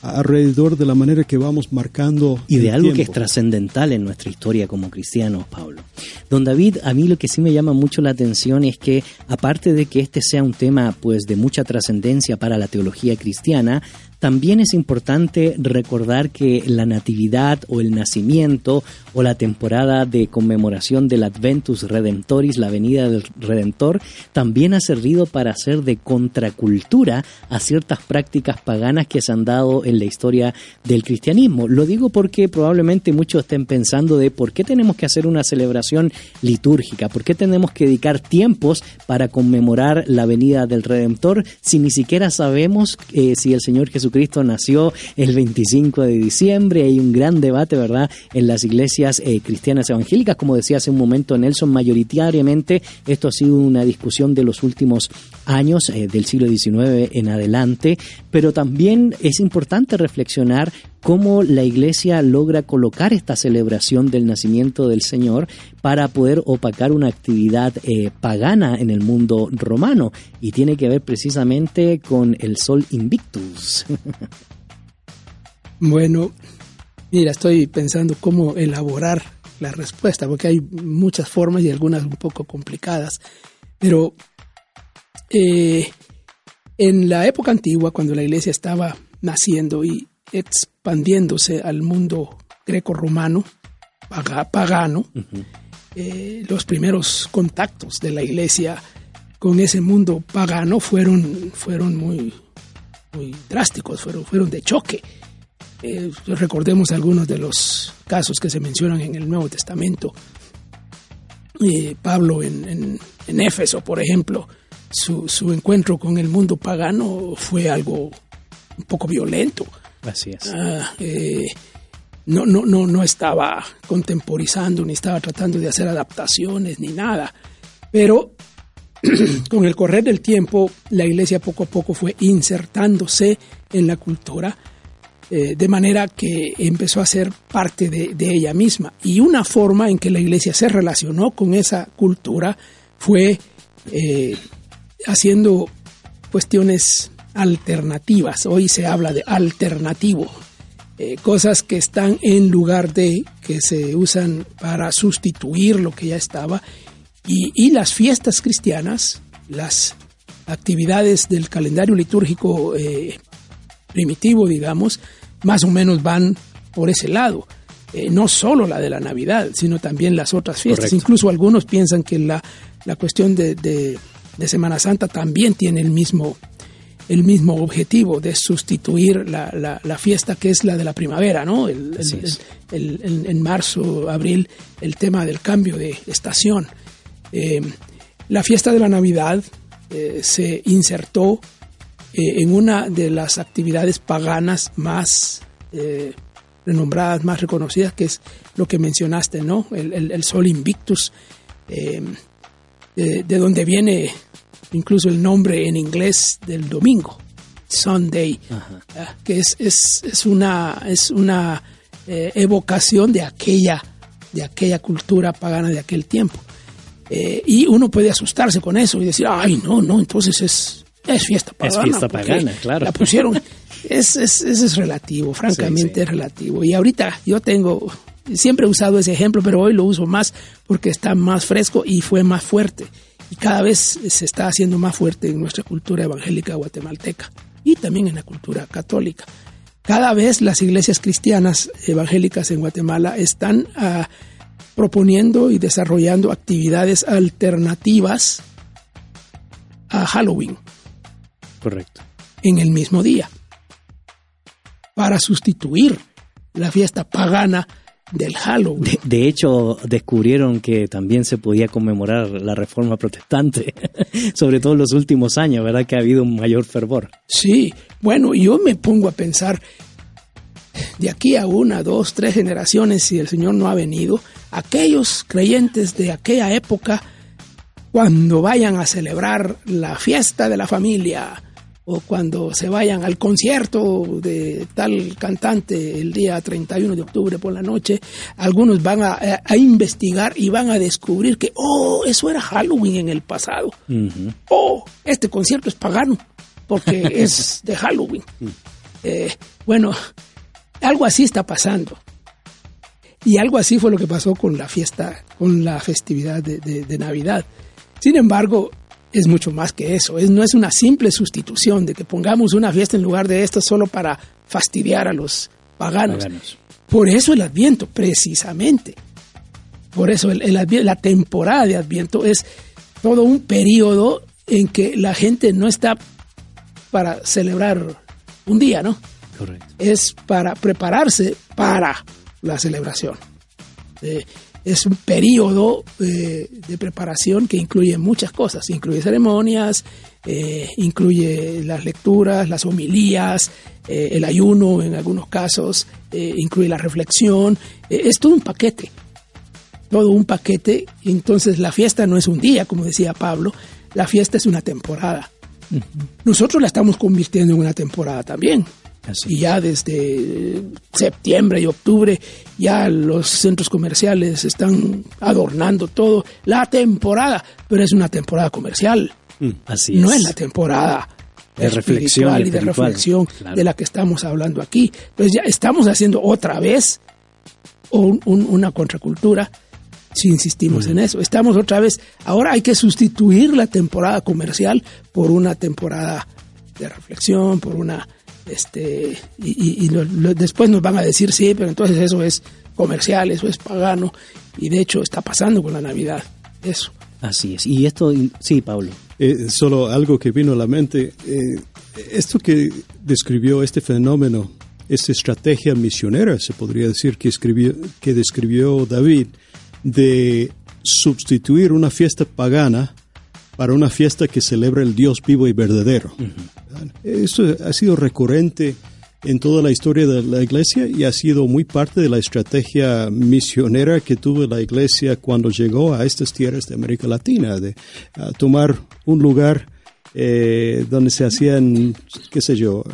alrededor de la manera que vamos marcando. Y de algo que es trascendental en nuestra historia como cristianos, Pablo. Don David, a mí lo que sí me llama mucho la atención es que, aparte de que este sea un tema pues de mucha trascendencia para la teología cristiana, también es importante recordar que la natividad o el nacimiento o la temporada de conmemoración del Adventus Redemptoris, la venida del Redentor, también ha servido para hacer de contracultura a ciertas prácticas paganas que se han dado en la historia del cristianismo. Lo digo porque probablemente muchos estén pensando de por qué tenemos que hacer una celebración litúrgica, por qué tenemos que dedicar tiempos para conmemorar la venida del Redentor si ni siquiera sabemos eh, si el Señor Jesús Cristo nació el 25 de diciembre. Hay un gran debate, ¿verdad?, en las iglesias eh, cristianas evangélicas. Como decía hace un momento Nelson, mayoritariamente esto ha sido una discusión de los últimos años, eh, del siglo XIX en adelante, pero también es importante reflexionar cómo la iglesia logra colocar esta celebración del nacimiento del Señor para poder opacar una actividad eh, pagana en el mundo romano y tiene que ver precisamente con el sol invictus. bueno, mira, estoy pensando cómo elaborar la respuesta, porque hay muchas formas y algunas un poco complicadas, pero eh, en la época antigua, cuando la iglesia estaba naciendo y expandiéndose al mundo greco-romano, pagano, eh, los primeros contactos de la iglesia con ese mundo pagano fueron, fueron muy, muy drásticos, fueron, fueron de choque. Eh, recordemos algunos de los casos que se mencionan en el Nuevo Testamento. Eh, Pablo en, en, Éfeso, por ejemplo, su, su, encuentro con el mundo pagano fue algo un poco violento. Así es. Ah, eh, no, no, no, no estaba contemporizando, ni estaba tratando de hacer adaptaciones, ni nada. Pero con el correr del tiempo, la iglesia poco a poco fue insertándose en la cultura, eh, de manera que empezó a ser parte de, ella misma. Y una forma en que la iglesia se relacionó con esa cultura fue eh, haciendo cuestiones alternativas. Hoy se habla de alternativo, eh, cosas que están en lugar de, que se usan para sustituir lo que ya estaba. Y, las fiestas cristianas, las actividades del calendario litúrgico primitivo, digamos, más o menos van por ese lado. Eh, no solo la de la Navidad, sino también las otras fiestas. Incluso algunos piensan que la, la cuestión de, de, de, Semana Santa también tiene el mismo, el mismo objetivo de sustituir la, la, fiesta que es la de la primavera, ¿no? El, en marzo, abril, el tema del cambio de estación. Eh, la fiesta de la Navidad eh, se insertó eh, en una de las actividades paganas más renombradas, más reconocidas, que es lo que mencionaste, ¿no? El, el Sol Invictus, de donde viene incluso el nombre en inglés del domingo, Sunday, ah, que es, es, es, una, es una eh, evocación de aquella, de aquella cultura pagana de aquel tiempo. Eh, y uno puede asustarse con eso y decir, ay, no, no, entonces es, es fiesta pagana. Es fiesta pagana, claro. La pusieron. es, es, es relativo, francamente es relativo. Y ahorita yo tengo siempre he usado ese ejemplo, pero hoy lo uso más porque está más fresco y fue más fuerte. Y cada vez se está haciendo más fuerte en nuestra cultura evangélica guatemalteca y también en la cultura católica. Cada vez las iglesias cristianas evangélicas en Guatemala están ah, proponiendo y desarrollando actividades alternativas a Halloween. Correcto. En el mismo día. Para sustituir la fiesta pagana del Halloween. De, hecho, descubrieron que también se podía conmemorar la reforma protestante, sobre todo en los últimos años, ¿verdad? Que ha habido un mayor fervor. Sí, bueno, yo me pongo a pensar, de aquí a una, dos, tres generaciones, si el Señor no ha venido, aquellos creyentes de aquella época, cuando vayan a celebrar la fiesta de la familia, o cuando se vayan al concierto de tal cantante el día 31 de octubre por la noche, algunos van a, investigar y van a descubrir que, oh, eso era Halloween en el pasado. Oh, este concierto es pagano porque es de Halloween. Eh, bueno, algo así está pasando. Y algo así fue lo que pasó con la fiesta, con la festividad de Navidad. Sin embargo, es mucho más que eso. Es, no es una simple sustitución de que pongamos una fiesta en lugar de esta solo para fastidiar a los paganos. Por eso el Adviento, precisamente. Por eso el, la temporada de Adviento es todo un periodo en que la gente no está para celebrar un día, ¿no? Correcto. Es para prepararse para la celebración. Eh, es un periodo eh, de preparación que incluye muchas cosas, incluye ceremonias, eh, incluye las lecturas, las homilías, eh, el ayuno en algunos casos, incluye la reflexión, es todo un paquete, todo un paquete, entonces la fiesta no es un día, como decía Pablo, la fiesta es una temporada. Nosotros la estamos convirtiendo en una temporada también y ya desde septiembre y octubre ya los centros comerciales están adornando todo la temporada, pero es una temporada comercial. Mm, así no es la temporada de reflexión y de reflexión de la que estamos hablando aquí. Entonces ya estamos haciendo otra vez una contracultura si insistimos en eso. Estamos otra vez, ahora hay que sustituir la temporada comercial por una temporada de reflexión, por una este y, después nos van a decir sí, pero entonces eso es comercial, eso es pagano y de hecho está pasando con la Navidad, eso. Así es. Y esto, sí, Pablo. Eh, solo algo que vino a la mente, eh, esto que describió este fenómeno, esta estrategia misionera, se podría decir, que, escribió, que describió David, de sustituir una fiesta pagana para una fiesta que celebra el Dios vivo y verdadero. Eso ha sido recurrente en toda la historia de la iglesia y ha sido muy parte de la estrategia misionera que tuvo la iglesia cuando llegó a estas tierras de América Latina, de tomar un lugar eh, donde se hacían, qué sé yo,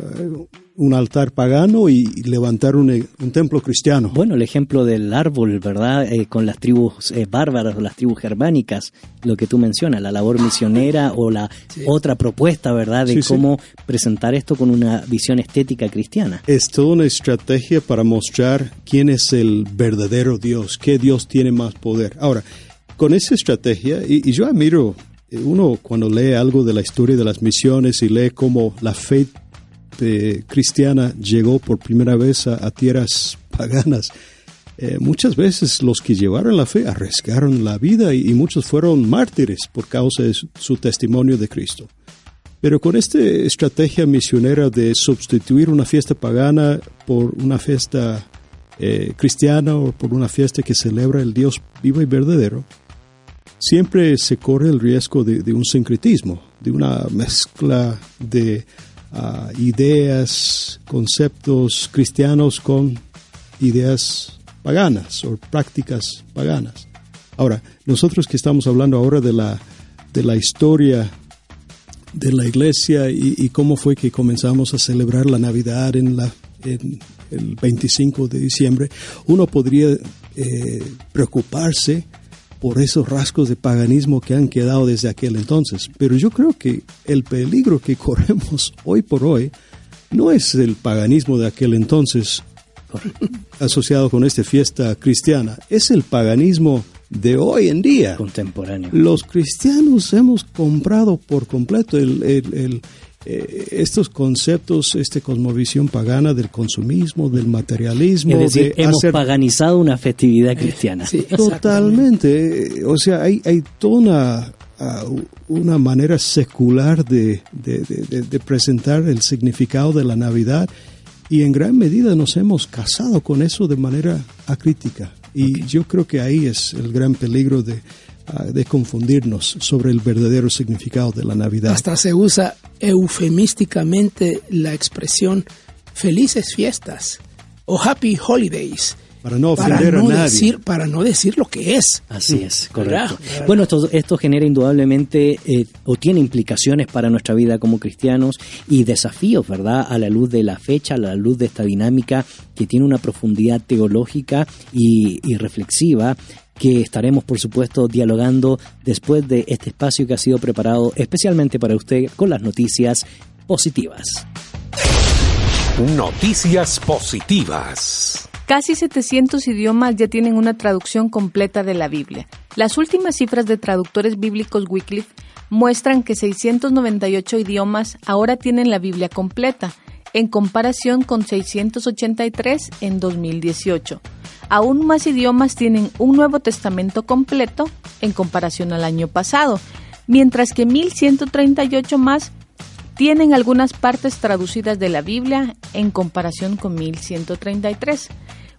un altar pagano y levantar un, templo cristiano. Bueno, el ejemplo del árbol, ¿verdad? Eh, con las tribus eh, bárbaras o las tribus germánicas, lo que tú mencionas, la labor misionera o la otra propuesta, ¿verdad? De cómo presentar esto con una visión estética cristiana. Es toda una estrategia para mostrar quién es el verdadero Dios, qué Dios tiene más poder. Ahora, con esa estrategia, y, y yo admiro eh, uno cuando lee algo de la historia de las misiones y lee cómo la fe este, cristiana llegó por primera vez a, tierras paganas, eh, muchas veces los que llevaron la fe arriesgaron la vida y, muchos fueron mártires por causa de su, testimonio de Cristo. Pero con esta estrategia misionera de sustituir una fiesta pagana por una fiesta eh, cristiana o por una fiesta que celebra el Dios vivo y verdadero, siempre se corre el riesgo de un sincretismo, de una mezcla de ideas, conceptos cristianos con ideas paganas o prácticas paganas. Ahora, nosotros que estamos hablando ahora de la, de la historia de la iglesia y, cómo fue que comenzamos a celebrar la Navidad en, la, el 25 de diciembre, uno podría eh, preocuparse por esos rasgos de paganismo que han quedado desde aquel entonces. Pero yo creo que el peligro que corremos hoy por hoy no es el paganismo de aquel entonces, asociado con esta fiesta cristiana. Es el paganismo de hoy en día. Contemporáneo. Los cristianos hemos comprado por completo el, el, eh, estos conceptos, esta cosmovisión pagana del consumismo, del materialismo. Es decir, hemos paganizado una festividad cristiana. Totalmente. O sea, hay, hay toda una una manera secular de, de, presentar el significado de la Navidad y en gran medida nos hemos casado con eso de manera acrítica. Y yo creo que ahí es el gran peligro de, de confundirnos sobre el verdadero significado de la Navidad. Hasta se usa eufemísticamente la expresión felices fiestas o happy holidays para no ofender a nadie. Decir, para no decir lo que es. Así es, correcto. Bueno, esto, esto genera indudablemente eh, o tiene implicaciones para nuestra vida como cristianos y desafíos, ¿verdad? A la luz de la fecha, a la luz de esta dinámica que tiene una profundidad teológica y, y reflexiva que estaremos, por supuesto, dialogando después de este espacio que ha sido preparado especialmente para usted con las noticias positivas. Noticias positivas. Casi 700 idiomas ya tienen una traducción completa de la Biblia. Las últimas cifras de traductores bíblicos Wycliffe muestran que 698 idiomas ahora tienen la Biblia completa, en comparación con 683 en 2018. Aún más idiomas tienen un Nuevo Testamento completo en comparación al año pasado, mientras que 1138 más tienen algunas partes traducidas de la Biblia en comparación con 1133.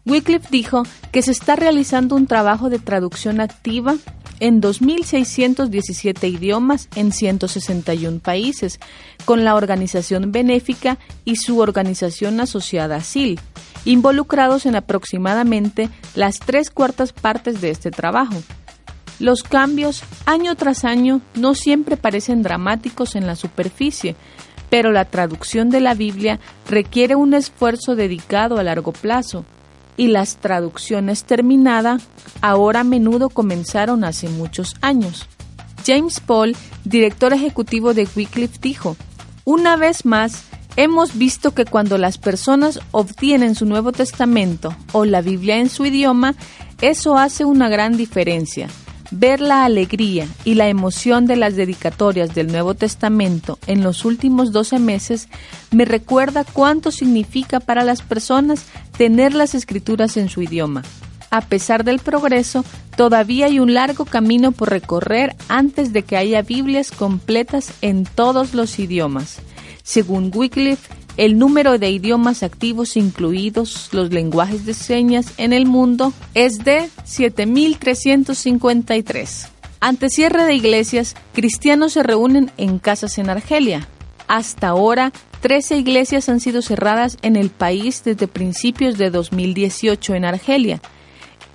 Wycliffe dijo que se está realizando un trabajo de traducción activa en 2.617 idiomas en 161 países, con la organización benéfica y su organización asociada SIL, involucrados en aproximadamente las tres cuartas partes de este trabajo. Los cambios año tras año no siempre parecen dramáticos en la superficie, pero la traducción de la Biblia requiere un esfuerzo dedicado a largo plazo, y las traducciones terminadas ahora a menudo comenzaron hace muchos años. James Paul, director ejecutivo de Wycliffe, dijo, Una vez más, hemos visto que cuando las personas obtienen su Nuevo Testamento o la Biblia en su idioma, eso hace una gran diferencia. Ver la alegría y la emoción de las dedicatorias del Nuevo Testamento en los últimos 12 meses me recuerda cuánto significa para las personas tener las escrituras en su idioma. A pesar del progreso, todavía hay un largo camino por recorrer antes de que haya Biblias completas en todos los idiomas. Según Wycliffe, el número de idiomas activos, incluidos los lenguajes de señas en el mundo, es de 7.353. Ante cierre de iglesias, cristianos se reúnen en casas en Argelia. Hasta ahora, 13 iglesias han sido cerradas en el país desde principios de 2018 en Argelia.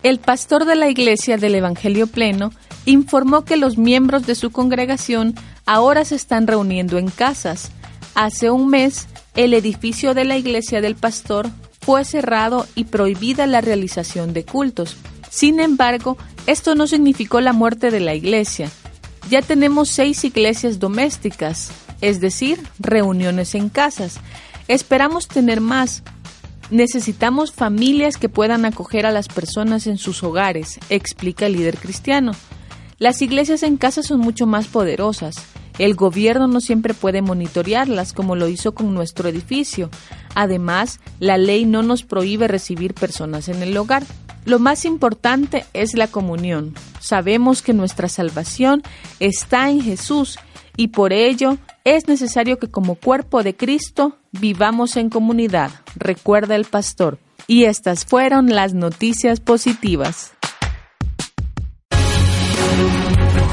El pastor de la iglesia del Evangelio Pleno informó que los miembros de su congregación ahora se están reuniendo en casas. Hace un mes, el edificio de la iglesia del pastor fue cerrado y prohibida la realización de cultos. Sin embargo, esto no significó la muerte de la iglesia. Ya tenemos seis iglesias domésticas, es decir, reuniones en casas. Esperamos tener más. Necesitamos familias que puedan acoger a las personas en sus hogares, explica el líder cristiano. Las iglesias en casa son mucho más poderosas. El gobierno no siempre puede monitorearlas como lo hizo con nuestro edificio. Además, la ley no nos prohíbe recibir personas en el hogar. Lo más importante es la comunión. Sabemos que nuestra salvación está en Jesús y por ello es necesario que como cuerpo de Cristo vivamos en comunidad, recuerda el pastor. Y estas fueron las noticias positivas.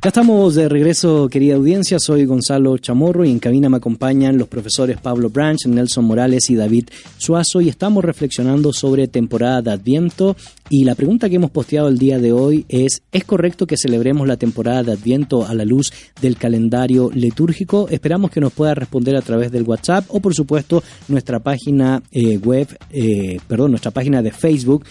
Ya estamos de regreso, querida audiencia. Soy Gonzalo Chamorro y en cabina me acompañan los profesores Pablo Branch, Nelson Morales y David Suazo y estamos reflexionando sobre temporada de Adviento y la pregunta que hemos posteado el día de hoy es ¿es correcto que celebremos la temporada de Adviento a la luz del calendario litúrgico? Esperamos que nos pueda responder a través del WhatsApp o por supuesto nuestra página eh, web, eh, perdón, nuestra página de Facebook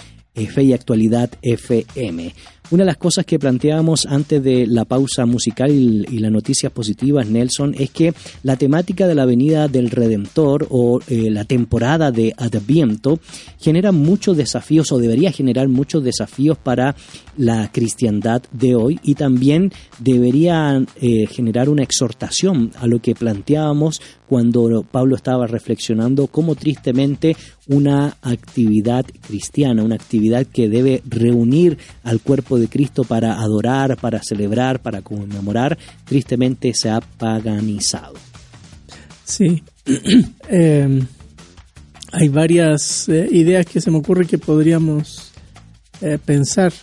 Fe y Actualidad FM. Una de las cosas que planteábamos antes de la pausa musical y, las noticias positivas, Nelson, es que la temática de la venida del Redentor o eh, la temporada de Adviento genera muchos desafíos o debería generar muchos desafíos para la cristiandad de hoy y también debería eh, generar una exhortación a lo que planteábamos cuando Pablo estaba reflexionando cómo tristemente una actividad cristiana, una actividad que debe reunir al cuerpo de Cristo para adorar, para celebrar, para conmemorar, tristemente se ha paganizado. Sí, eh, hay varias eh, ideas que se me ocurre que podríamos eh, pensar.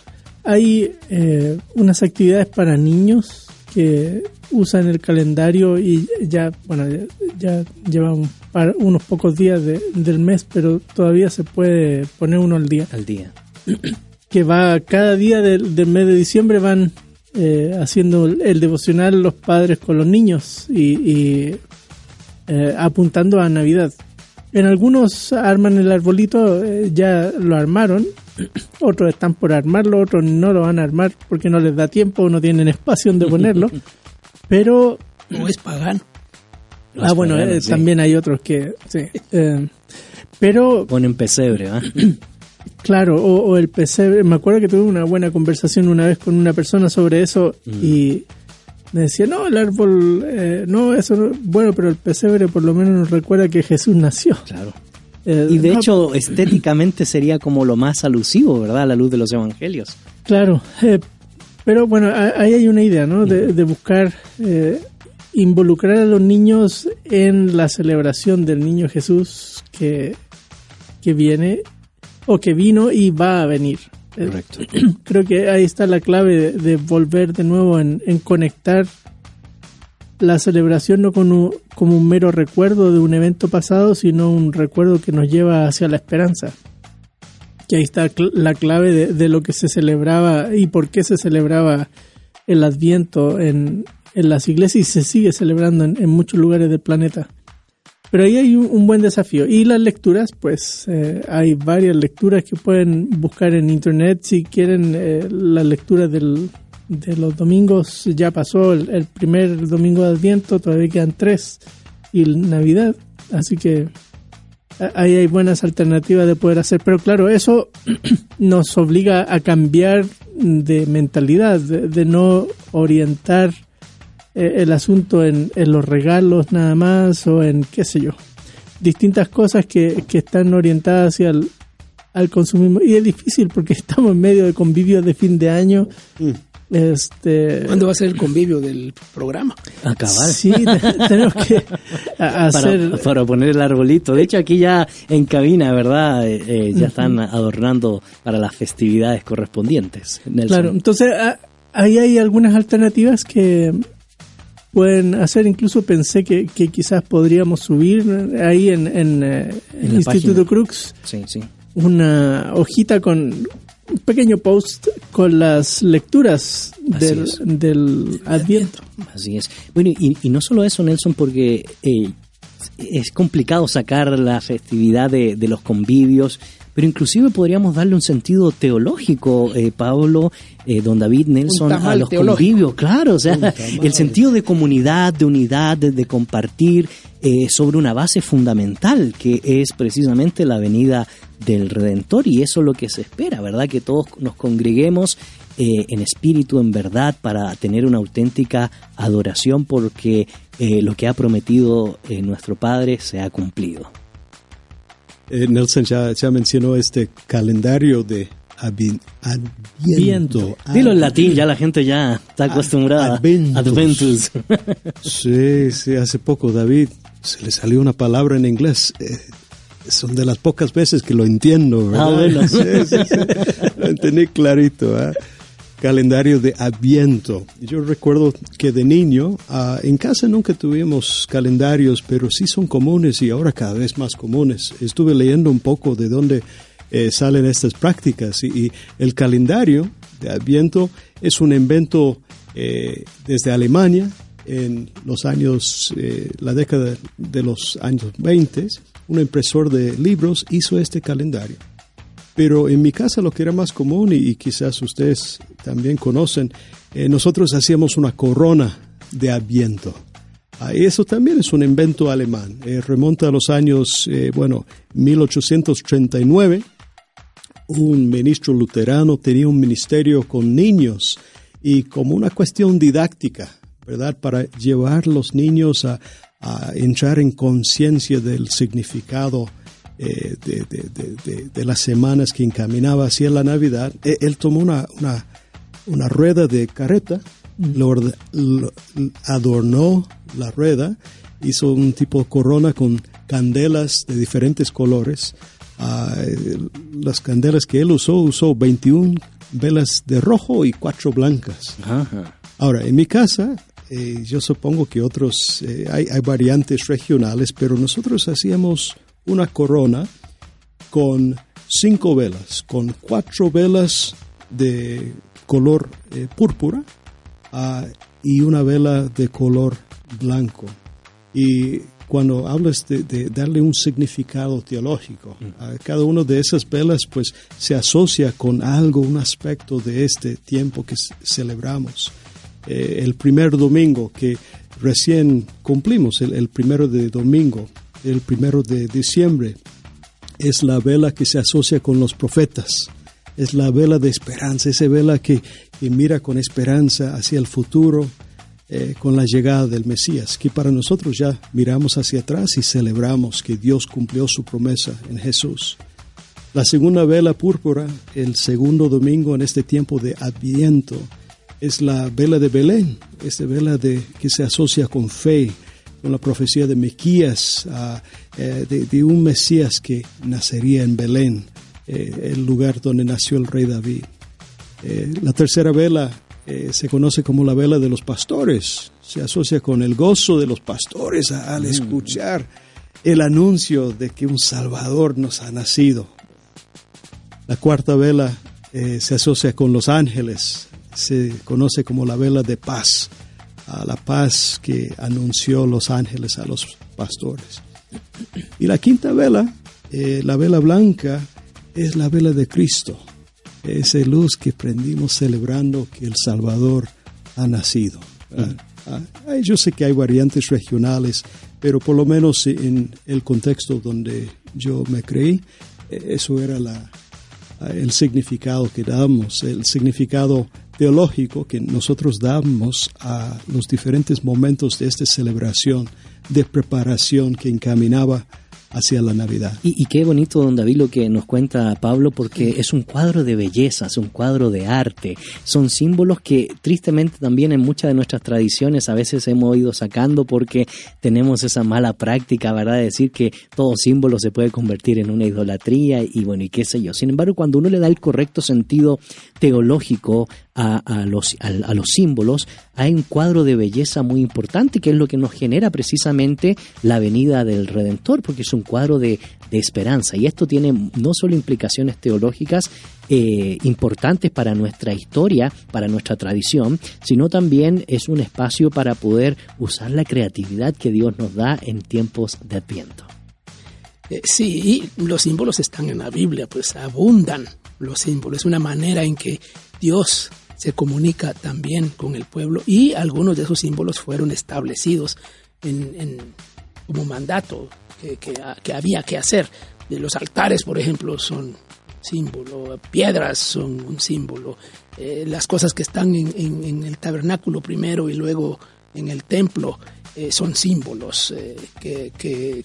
Hay eh, unas actividades para niños que usan el calendario y ya, bueno, ya, ya lleva un par- unos pocos días de- del mes, pero todavía se puede poner uno al día. Al día. Que va cada día del, del mes de diciembre van eh, haciendo el, devocional los padres con los niños y, y, eh, apuntando a Navidad. En algunos arman el arbolito, eh, ya lo armaron, otros están por armarlo, otros no lo van a armar porque no les da tiempo o no tienen espacio donde ponerlo. Pero O es pagano. ah, bueno, eh, sí. también hay otros que sí. Eh, pero Ponen pesebre, ¿ah? Claro, o, o el pesebre. Me acuerdo que tuve una buena conversación una vez con una persona sobre eso y me decía, no, el árbol, eh, no, eso no. Bueno, pero el pesebre por lo menos nos recuerda que Jesús nació. Claro. Eh, Y de no, hecho, estéticamente sería como lo más alusivo, ¿verdad? A la luz de los evangelios. Claro, eh, pero bueno, ahí hay una idea, ¿no? De, de buscar eh, involucrar a los niños en la celebración del niño Jesús que, que viene o que vino y va a venir. Correcto. creo que ahí está la clave de, de volver de nuevo en, en conectar la celebración no con un- como un mero recuerdo de un evento pasado, sino un recuerdo que nos lleva hacia la esperanza. Que ahí está la clave de, de lo que se celebraba y por qué se celebraba el Adviento en, en las iglesias y se sigue celebrando en, muchos lugares del planeta. Pero ahí hay un, buen desafío. Y las lecturas, pues eh, hay varias lecturas que pueden buscar en internet si quieren eh, las lecturas del, de los domingos. Ya pasó el, el primer domingo de Adviento, todavía quedan tres. Y Navidad. Así que ahí hay buenas alternativas de poder hacer. Pero claro, eso nos obliga a cambiar de mentalidad, de, no orientar eh, el asunto en, en los regalos nada más o en qué sé yo. Distintas cosas que, que están orientadas hacia el al consumismo. Y es difícil porque estamos en medio de convivios de fin de año. Este, ¿Cuándo va a ser el convivio del programa? Acabar. Sí, te- tenemos que hacer... Para, para poner el arbolito. De hecho, aquí ya en cabina, ¿verdad? Eh, eh, ya están adornando para las festividades correspondientes. Nelson. Claro, entonces a- ahí hay algunas alternativas que pueden hacer. Incluso pensé que, que quizás podríamos subir ahí en, en, eh, el la Instituto página. Crux Sí, sí. una hojita con pequeño post con las lecturas del, del Adviento. Así es. Bueno, y, y no solo eso, Nelson, porque eh, es complicado sacar la festividad de, de los convivios, pero inclusive podríamos darle un sentido teológico, eh, Pablo, eh, don David, Nelson, a los teológico. convivios, claro, o sea, el sentido de comunidad, de unidad, de, de compartir eh, sobre una base fundamental que es precisamente la venida del Redentor y eso es lo que se espera, ¿verdad? Que todos nos congreguemos eh, en espíritu, en verdad, para tener una auténtica adoración porque eh, lo que ha prometido eh, nuestro Padre se ha cumplido. Eh, Nelson ya, ya mencionó este calendario de Advi- Adviento. Dilo en latín, ya la gente ya está acostumbrada. Adventus. Adventus. Sí, sí, hace poco David se le salió una palabra en inglés. Eh, son de las pocas veces que lo entiendo, ¿verdad? Ah, bueno. Sí, sí, sí. Lo entendí clarito. ¿ah? Calendario de Adviento. Yo recuerdo que de niño, ah, en casa nunca tuvimos calendarios, pero sí son comunes y ahora cada vez más comunes. Estuve leyendo un poco de dónde eh, salen estas prácticas y, el calendario de Adviento es un invento eh, desde Alemania en los años, eh, la década de los años 20, un impresor de libros hizo este calendario. Pero en mi casa lo que era más común, y, quizás ustedes también conocen, eh, nosotros hacíamos una corona de Adviento. Ah, eso también es un invento alemán. Eh, remonta a los años, eh, bueno, 1839. Un ministro luterano tenía un ministerio con niños y como una cuestión didáctica, ¿verdad? Para llevar los niños a, entrar en conciencia del significado eh, de, las semanas que encaminaba hacia la Navidad, él tomó una, una, una rueda de carreta lo, adornó la rueda, hizo un tipo de corona con candelas de diferentes colores. Ah, las candelas que él usó, usó 21 velas de rojo y cuatro blancas. Ahora, en mi casa, eh, yo supongo que otros, eh, hay, hay, variantes regionales, pero nosotros hacíamos una corona con cinco velas, con cuatro velas de color eh, púrpura Ah, y una vela de color blanco. Y cuando hablas de, darle un significado teológico, mm. a cada una de esas velas pues se asocia con algo, un aspecto de este tiempo que celebramos. Eh, el primer domingo que recién cumplimos, el, el primero de domingo, el primero de diciembre, es la vela que se asocia con los profetas es la vela de esperanza, esa vela que, mira con esperanza hacia el futuro, eh, con la llegada del Mesías, que para nosotros ya miramos hacia atrás y celebramos que Dios cumplió su promesa en Jesús. La segunda vela púrpura, el segundo domingo en este tiempo de Adviento, es la vela de Belén, esa vela de, que se asocia con fe, con la profecía de Mequías, ah, eh, de, un Mesías que nacería en Belén. Eh, el lugar donde nació el rey David. Eh, la tercera vela se conoce como la vela de los pastores, se asocia con el gozo de los pastores al mm. escuchar el anuncio de que un Salvador nos ha nacido. La cuarta vela se asocia con los ángeles, se conoce como la vela de paz, a la paz que anunció los ángeles a los pastores. Y la quinta vela, la vela blanca, es la vela de Cristo, esa luz que prendimos celebrando que el Salvador ha nacido. Ah, ah, yo sé que hay variantes regionales, pero por lo menos en el contexto donde yo me creí, eh, eso era la, ah, el significado que damos, el significado teológico que nosotros damos a los diferentes momentos de esta celebración de preparación que encaminaba hacia la Navidad. Y, qué bonito, don David, lo que nos cuenta Pablo, porque es un cuadro de belleza, es un cuadro de arte. Son símbolos que tristemente también en muchas de nuestras tradiciones a veces hemos ido sacando porque tenemos esa mala práctica, ¿verdad? De decir que todo símbolo se puede convertir en una idolatría y bueno, y qué sé yo. Sin embargo, cuando uno le da el correcto sentido teológico a, los, a, los símbolos, hay un cuadro de belleza muy importante que es lo que nos genera precisamente la venida del Redentor, porque es un cuadro de, esperanza. Y esto tiene no solo implicaciones teológicas eh, importantes para nuestra historia, para nuestra tradición, sino también es un espacio para poder usar la creatividad que Dios nos da en tiempos de Adviento. Eh, sí, los símbolos están en la Biblia, pues abundan los símbolos. Es una manera en que Dios se comunica también con el pueblo y algunos de esos símbolos fueron establecidos en, como mandato que, había que hacer. Los altares, por ejemplo, son símbolo, piedras son un símbolo, eh, las cosas que están en, el tabernáculo primero y luego en el templo eh, son símbolos eh, que,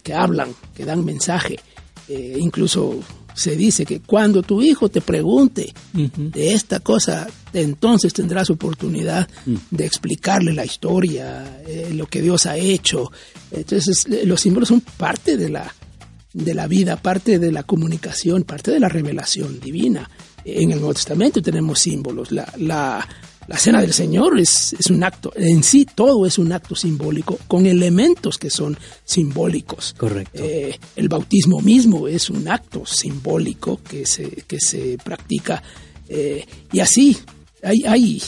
que, hablan, que dan mensaje. incluso se dice que cuando tu hijo te pregunte de esta cosa, entonces tendrás oportunidad mm. de explicarle la historia, eh, lo que Dios ha hecho. Entonces los símbolos son parte de la, de la vida, parte de la comunicación, parte de la revelación divina. En el Nuevo Testamento tenemos símbolos. La, la, la cena del Señor es, es, un acto, en sí todo es un acto simbólico, con elementos que son simbólicos. Correcto. Eh, el bautismo mismo es un acto simbólico que se, que se practica. Eh, y así, hay, hay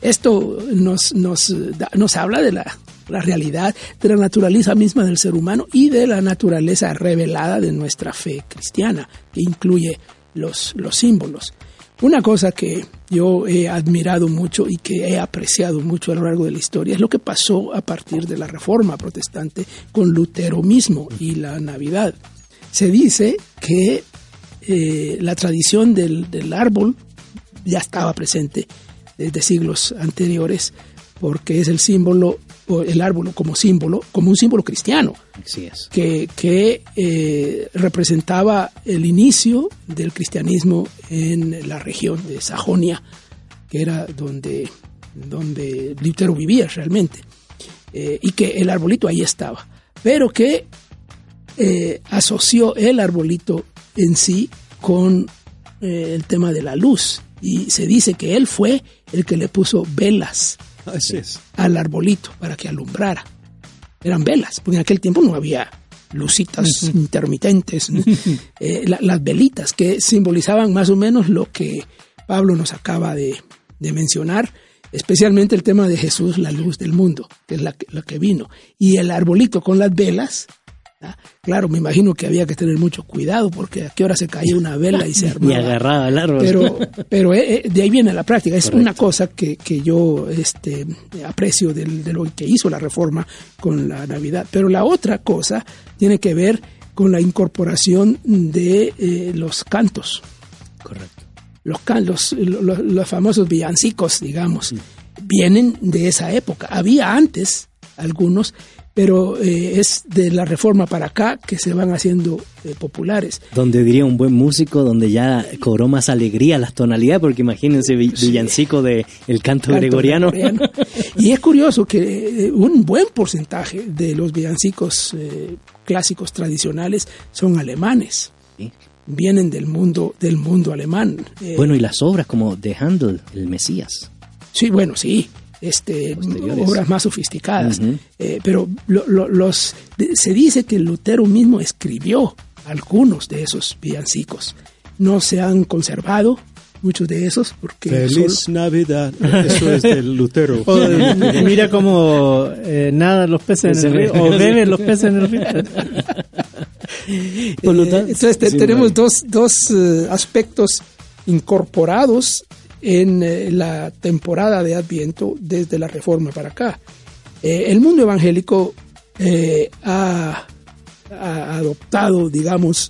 esto nos, nos, nos habla de la, la realidad, de la naturaleza misma del ser humano y de la naturaleza revelada de nuestra fe cristiana, que incluye los, los símbolos. Una cosa que yo he admirado mucho y que he apreciado mucho a lo largo de la historia es lo que pasó a partir de la Reforma Protestante con Lutero mismo y la Navidad. Se dice que eh, la tradición del, del árbol ya estaba presente desde siglos anteriores porque es el símbolo, el árbol como símbolo, como un símbolo cristiano, que, que eh, representaba el inicio del cristianismo en la región de Sajonia, que era donde, donde Lutero vivía realmente, eh, y que el arbolito ahí estaba, pero que eh, asoció el arbolito en sí con el tema de la luz, y se dice que él fue el que le puso velas al arbolito para que alumbrara. Eran velas, porque en aquel tiempo no había lucitas intermitentes, eh, las velitas que simbolizaban más o menos lo que Pablo nos acaba de, mencionar, especialmente el tema de Jesús, la luz del mundo, que es la que vino. Y el arbolito con las velas Claro, me imagino que había que tener mucho cuidado porque a qué hora se caía una vela y se armaba. y agarraba el árbol. Pero, pero eh, eh, de ahí viene la práctica. Es una cosa que, que yo este, aprecio de lo que hizo la reforma con la Navidad. Pero la otra cosa tiene que ver con la incorporación de eh, los cantos. Correcto. Los, los, los, famosos villancicos, digamos, vienen de esa época. Había antes algunos, pero eh, es de la reforma para acá que se van haciendo eh, populares. Donde diría un buen músico, donde ya cobró más alegría las tonalidades, porque imagínense villancico de el canto, gregoriano. Y es curioso que eh, un buen porcentaje de los villancicos clásicos tradicionales son alemanes. Vienen del mundo del mundo alemán. bueno, y las obras como de Handel, el Mesías. Sí, bueno, sí este, obras más sofisticadas. Eh, pero los, se dice que Lutero mismo escribió algunos de esos villancicos. No se han conservado muchos de esos porque feliz Navidad. Eso es del Lutero. Mira cómo eh, nada los peces en el río o beben los peces en el río. Eh, entonces tenemos dos, dos aspectos incorporados en eh, la temporada de Adviento desde la Reforma para acá. Eh, el mundo evangélico eh, ha, adoptado, digamos,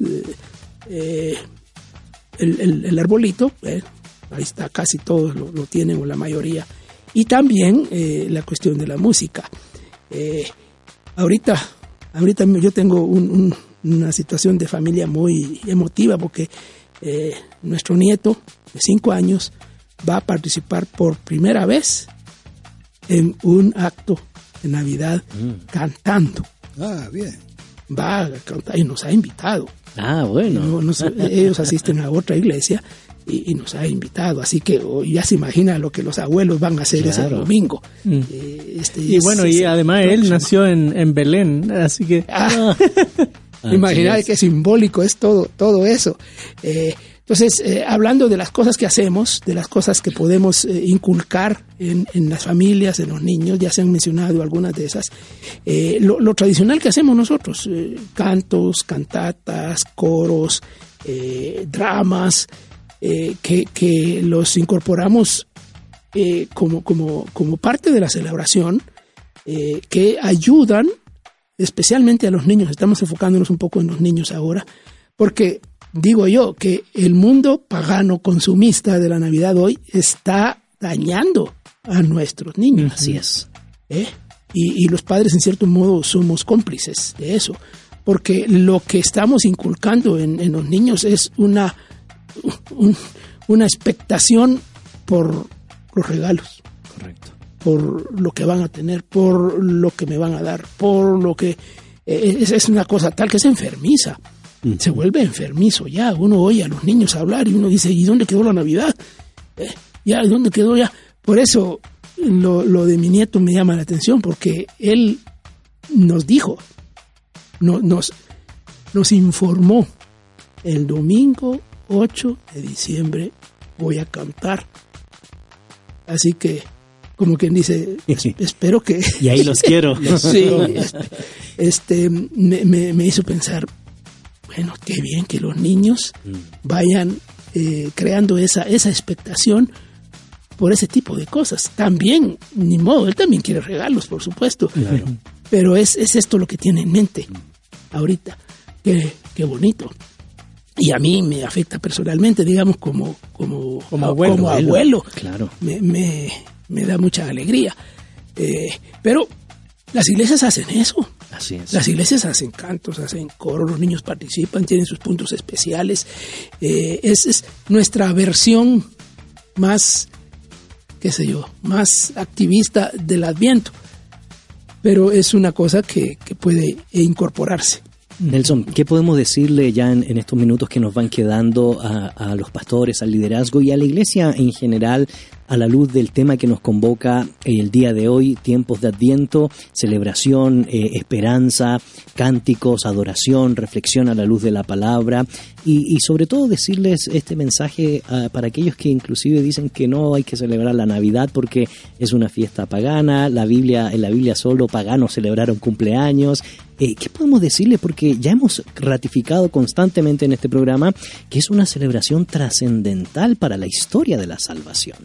el, arbolito, ahí está, casi todos lo, tienen o la mayoría, y también la cuestión de la música. ahorita, ahorita yo tengo una situación de familia muy emotiva porque nuestro nieto de cinco años va a participar por primera vez en un acto de Navidad mm. cantando. Ah, bien. Va a cantar y nos ha invitado. Ah, bueno. ellos asisten a otra iglesia y, nos ha invitado. Así que oh, ya se imagina lo que los abuelos van a hacer ese domingo. Mm. Eh, este, y bueno, y además él nació en, Belén, así que... Ah, imagina qué simbólico es todo, todo eso. Eh, entonces, eh, hablando de las cosas que hacemos, de las cosas que podemos eh, inculcar en, las familias, en los niños, ya se han mencionado algunas de esas, eh, lo, tradicional que hacemos nosotros, cantos, cantatas, coros, dramas, que, los incorporamos como, como, como parte de la celebración, que ayudan especialmente a los niños, estamos enfocándonos un poco en los niños ahora, porque digo yo que el mundo pagano consumista de la Navidad hoy está dañando a nuestros niños. Así es. ¿Eh? Y, los padres en cierto modo somos cómplices de eso, porque lo que estamos inculcando en, los niños es una, una expectación por los regalos. Correcto. Por lo que van a tener, por lo que me van a dar, por lo que... Eh, es, es una cosa tal que se enfermiza se vuelve enfermizo ya. Uno oye a los niños hablar y uno dice, ¿y dónde quedó la Navidad? Eh, ya, ¿dónde quedó ya? Por eso lo, lo, de mi nieto me llama la atención, porque él nos dijo, nos, nos informó, el domingo 8 de diciembre voy a cantar. Así que, como quien dice, espero que... Y ahí los quiero. sí, este, me, me hizo pensar, bueno, qué bien que los niños vayan eh, creando esa, esa expectación por ese tipo de cosas. También, ni modo, él también quiere regalos, por supuesto. Pero es, es esto lo que tiene en mente ahorita. Qué, qué bonito. Y a mí me afecta personalmente, digamos, como, como, Como abuelo. como abuelo. Claro. Me, me, me da mucha alegría. Eh, pero las iglesias hacen eso. Así es. Las iglesias hacen cantos, hacen coro, los niños participan, tienen sus puntos especiales. Eh, es, es nuestra versión más, qué sé yo, más activista del Adviento. Pero es una cosa que, que puede incorporarse. Nelson, ¿qué podemos decirle ya en, en estos minutos que nos van quedando a, a los pastores, al liderazgo y a la iglesia en general a la luz del tema que nos convoca el día de hoy, tiempos de adviento, celebración, eh, esperanza, cánticos, adoración, reflexión a la luz de la palabra y, sobre todo decirles este mensaje ah, para aquellos que inclusive dicen que no hay que celebrar la Navidad porque es una fiesta pagana, la Biblia, en la Biblia solo paganos celebraron cumpleaños. Eh, ¿Qué podemos decirle? Porque ya hemos ratificado constantemente en este programa que es una celebración trascendental para la historia de la salvación.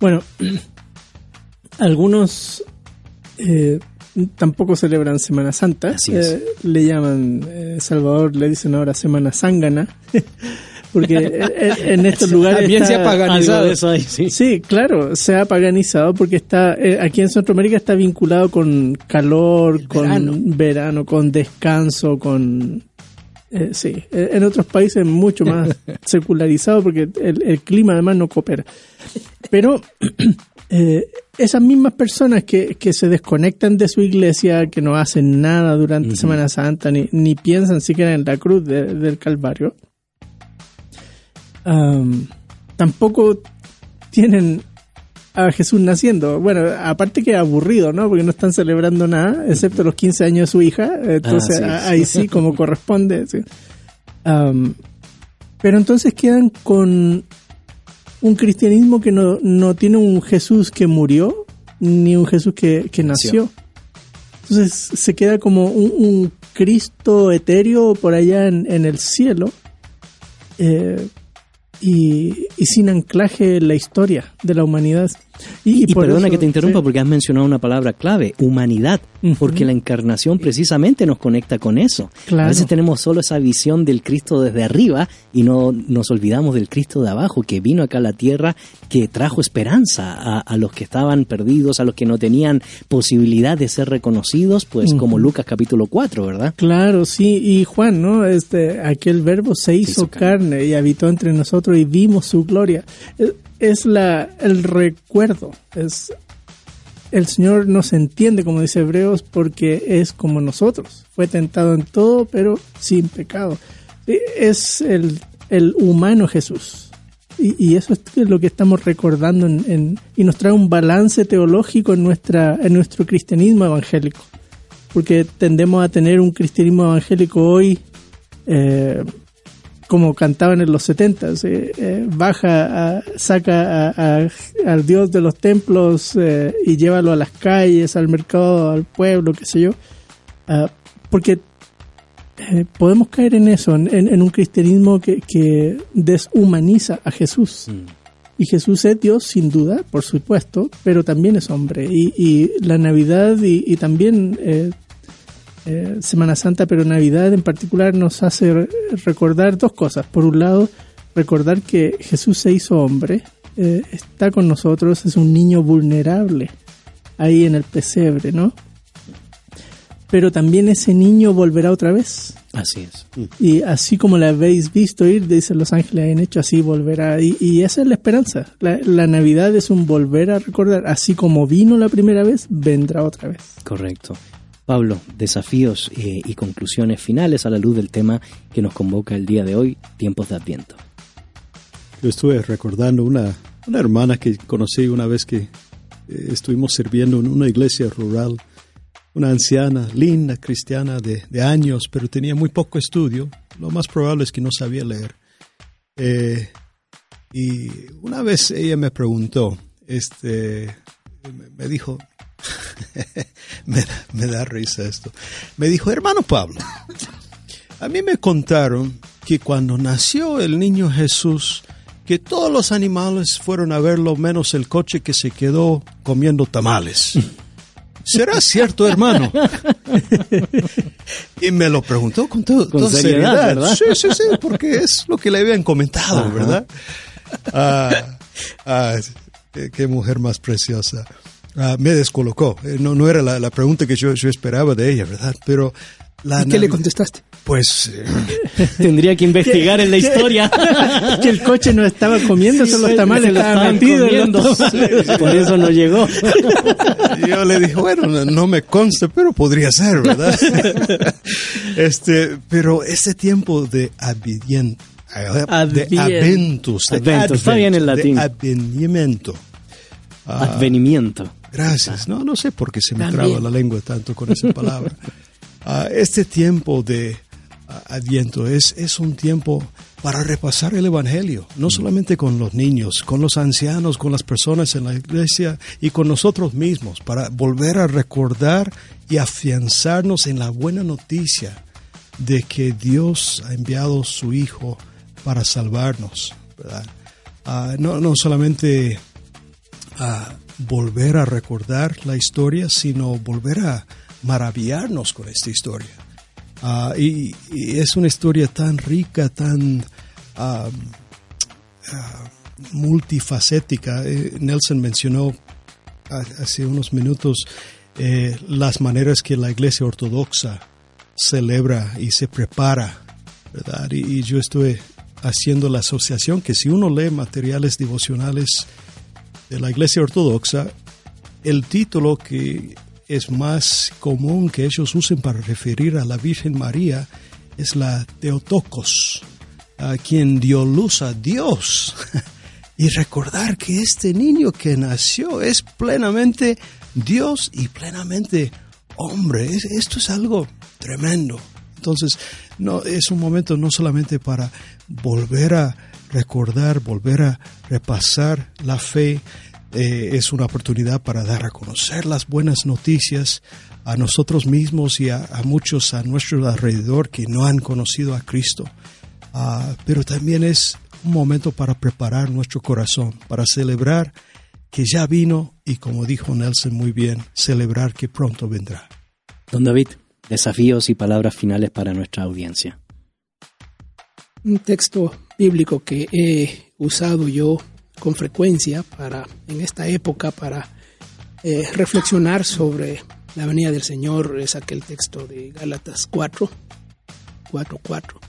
Bueno, algunos eh, tampoco celebran Semana Santa. Eh, le llaman, eh, Salvador le dicen ahora Semana Zángana. Porque en- en estos lugares. También se ha paganizado. Algo eso hay, sí. Sí, claro, se ha paganizado porque está eh, aquí en Centroamérica está vinculado con calor, con verano. con descanso, con eh, sí, eh, en otros países mucho más secularizado porque el, el clima además no coopera. Pero eh, esas mismas personas que, que se desconectan de su iglesia, que no hacen nada durante Semana Santa, ni, ni piensan siquiera en la cruz de- del Calvario, am, tampoco tienen a Jesús naciendo. Bueno, aparte que aburrido, ¿no? Porque no están celebrando nada, excepto los 15 años de su hija. Entonces, Así es. a- ahí sí, como corresponde. sí. Pero entonces quedan con un cristianismo que no, no tiene un Jesús que murió, ni un Jesús que, que nació. Entonces se queda como un, un Cristo etéreo por allá en, en el cielo eh, y, y sin anclaje en la historia de la humanidad. Y, perdona eso- que te interrumpa sí. porque has mencionado una palabra clave, humanidad, porque la encarnación precisamente nos conecta con eso. Claro. A veces tenemos solo esa visión del Cristo desde arriba y no nos olvidamos del Cristo de abajo, que vino acá a la tierra, que trajo esperanza a, a los que estaban perdidos, a los que no tenían posibilidad de ser reconocidos, pues como. Lucas capítulo 4, ¿verdad? Claro, sí, y Juan, ¿no? Este, aquel verbo se hizo, hizo carne y habitó entre nosotros y vimos su gloria. Es, la, el recuerdo, es el Señor nos entiende, como dice Hebreos, porque es como nosotros. Fue tentado en todo, pero sin pecado. Sí, Es el, el humano Jesús. Y, y eso es lo que estamos recordando en, en- y nos trae un balance teológico en nuestra en nuestro cristianismo evangélico porque tendemos a tener un cristianismo evangélico hoy eh, como cantaban en los 70 baja a- saca a- a- al dios de los templos eh, y llévalo a las calles al mercado al pueblo qué sé yo. Ah, porque eh, podemos caer en eso en, en- un cristianismo que, que deshumaniza a Jesús. Y Jesús es Dios, sin duda, por supuesto, pero también es hombre. Y, y la Navidad y, y también eh, Semana Santa, pero Navidad en particular nos hace re- recordar dos cosas. Por un lado, recordar que Jesús se hizo hombre, eh, está con nosotros, es un niño vulnerable ahí en el pesebre, ¿no? Pero también ese niño volverá otra vez. Así es. Y así como la habéis visto ir, dicen los ángeles, han hecho así, volverá. Y, y esa es la esperanza. La, la Navidad es un volver a recordar. Así como vino la primera vez, vendrá otra vez. Correcto. Pablo, desafíos eh, y conclusiones finales a la luz del tema que nos convoca el día de hoy, tiempos de Adviento. Yo estuve recordando una, hermana que conocí una vez que eh, estuvimos sirviendo en una iglesia rural, una anciana, linda, cristiana de, años, pero tenía muy poco estudio. Lo más probable es que no sabía leer. Eh, y una vez ella me preguntó, este, me dijo, me, da- me da risa esto, me dijo, hermano Pablo, a mí me contaron que cuando nació el niño Jesús, que todos los animales fueron a verlo menos el coche que se quedó comiendo tamales. ¿Será cierto, hermano? y me lo preguntó con, todo, Con toda seriedad, seriedad. ¿verdad? Sí, sí, sí, porque es lo que le habían comentado, ¿verdad? Ah, ah, qué mujer más preciosa. Ah, me descolocó. Eh, No, no era la, la pregunta que yo, yo esperaba de ella, ¿verdad? Pero la ¿Y qué le contestaste? Pues eh, Tendría que investigar en la historia. que el coche no estaba comiendo, solo los tamales Se lo estaban en comiendo. los tamales. Por eso no llegó. yo le dije, bueno, no, no me consta, pero podría ser, ¿verdad? este, pero ese tiempo de advien- de adventus, de Adventus, está bien en de latín. advenimiento. Ah, Advenimiento. Gracias. No, no sé por qué se me También. traba la lengua tanto con esa palabra. Ah, este tiempo de ah, Adviento es, es un tiempo para repasar el Evangelio, no solamente con los niños, con los ancianos, con las personas en la iglesia y con nosotros mismos, para volver a recordar y afianzarnos en la buena noticia de que Dios ha enviado su Hijo para salvarnos. ¿verdad? Ah, no, no solamente a volver a recordar la historia, sino volver a maravillarnos con esta historia. Ah, y, y es una historia tan rica, tan ah, ah, multifacética. Eh, Nelson mencionó ha- hace unos minutos eh, las maneras que la iglesia ortodoxa celebra y se prepara, ¿verdad? Y, y yo estoy haciendo la asociación que si uno lee materiales devocionales de la iglesia ortodoxa, el título que es más común que ellos usen para referir a la Virgen María es la Teotocos, a quien dio luz a Dios. y recordar que este niño que nació es plenamente Dios y plenamente hombre. Es- esto es algo tremendo. Entonces, no, es un momento no solamente para volver a recordar, volver a repasar la fe, eh, es una oportunidad para dar a conocer las buenas noticias a nosotros mismos y a, a muchos a nuestro alrededor que no han conocido a Cristo. Ah, pero también es un momento para preparar nuestro corazón, para celebrar que ya vino y como dijo Nelson muy bien, celebrar que pronto vendrá. Don David, desafíos y palabras finales para nuestra audiencia. Un texto bíblico que he usado yo con frecuencia para en esta época para eh, reflexionar sobre la venida del Señor es aquel texto de Gálatas 4, 4, 4,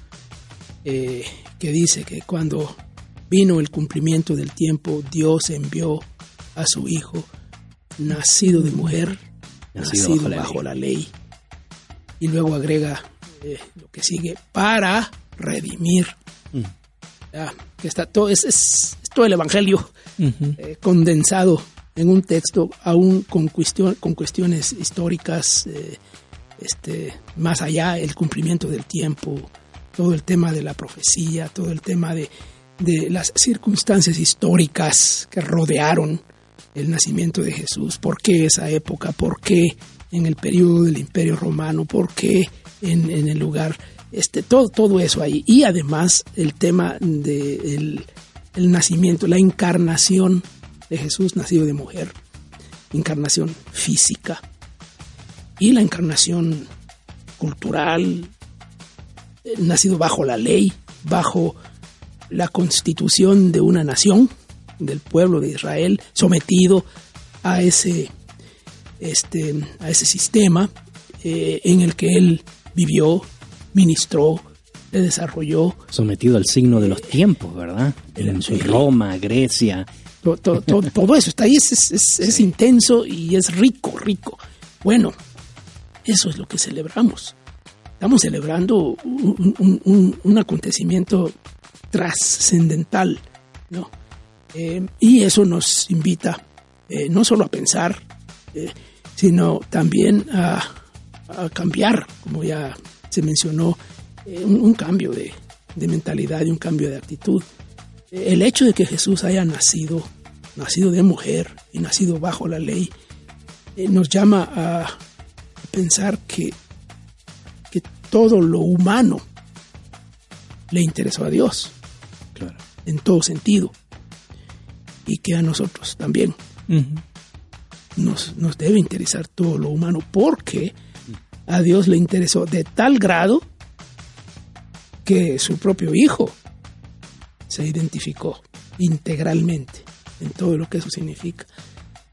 eh, que dice que cuando vino el cumplimiento del tiempo, Dios envió a su Hijo, nacido de mujer, Nacido nacido, bajo la ley. Y luego agrega eh, lo que sigue, para redimir. Que está. Todo, es, es- es todo el Evangelio eh, condensado en un texto, aún con, cuestión, con cuestiones históricas, eh, este, más allá, el cumplimiento del tiempo, todo el tema de la profecía, todo el tema de, de las circunstancias históricas que rodearon el nacimiento de Jesús, por qué esa época, por qué en el periodo del Imperio Romano, por qué en, en el lugar, este, todo, todo eso ahí. Y además el tema del el nacimiento, la encarnación de Jesús nacido de mujer, encarnación física y la encarnación cultural, eh, nacido bajo la ley, bajo la constitución de una nación, del pueblo de Israel, sometido a ese, este, a ese sistema eh, en el que él vivió, ministró, se desarrolló, Sometido al signo de los tiempos, ¿verdad? En su Roma, Grecia. To- to- to- todo eso está ahí, es, es- es- es intenso y es rico, rico. Bueno, eso es lo que celebramos. Estamos celebrando un, un- un- un acontecimiento trascendental, ¿no? Eh, y eso nos invita eh, no solo a pensar, eh, sino también a, a cambiar, como ya se mencionó, eh, un, un cambio de, de mentalidad y un cambio de actitud el hecho de que Jesús haya nacido, nacido de mujer y nacido bajo la ley, eh, nos llama a pensar que, que todo lo humano le interesó a Dios. Claro. En todo sentido. Y que a nosotros también nos, nos debe interesar todo lo humano porque a Dios le interesó de tal grado que su propio hijo se identificó integralmente en todo lo que eso significa.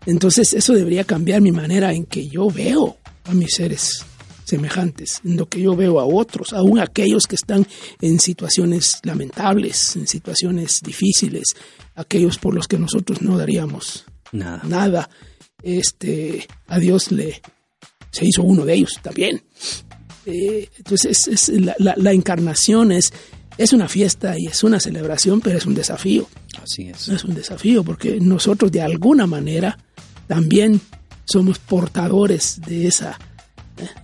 Entonces eso debería cambiar mi manera en que yo veo a mis seres semejantes, en lo que yo veo a otros, aún aquellos que están en situaciones lamentables, en situaciones difíciles, aquellos por los que nosotros no daríamos Nada. nada. Este, a Dios le se hizo uno de ellos también. Eh, entonces, es, la, la, la encarnación es, es una fiesta y es una celebración, pero es un desafío. Así es. Es un desafío porque nosotros de alguna manera también somos portadores de esa,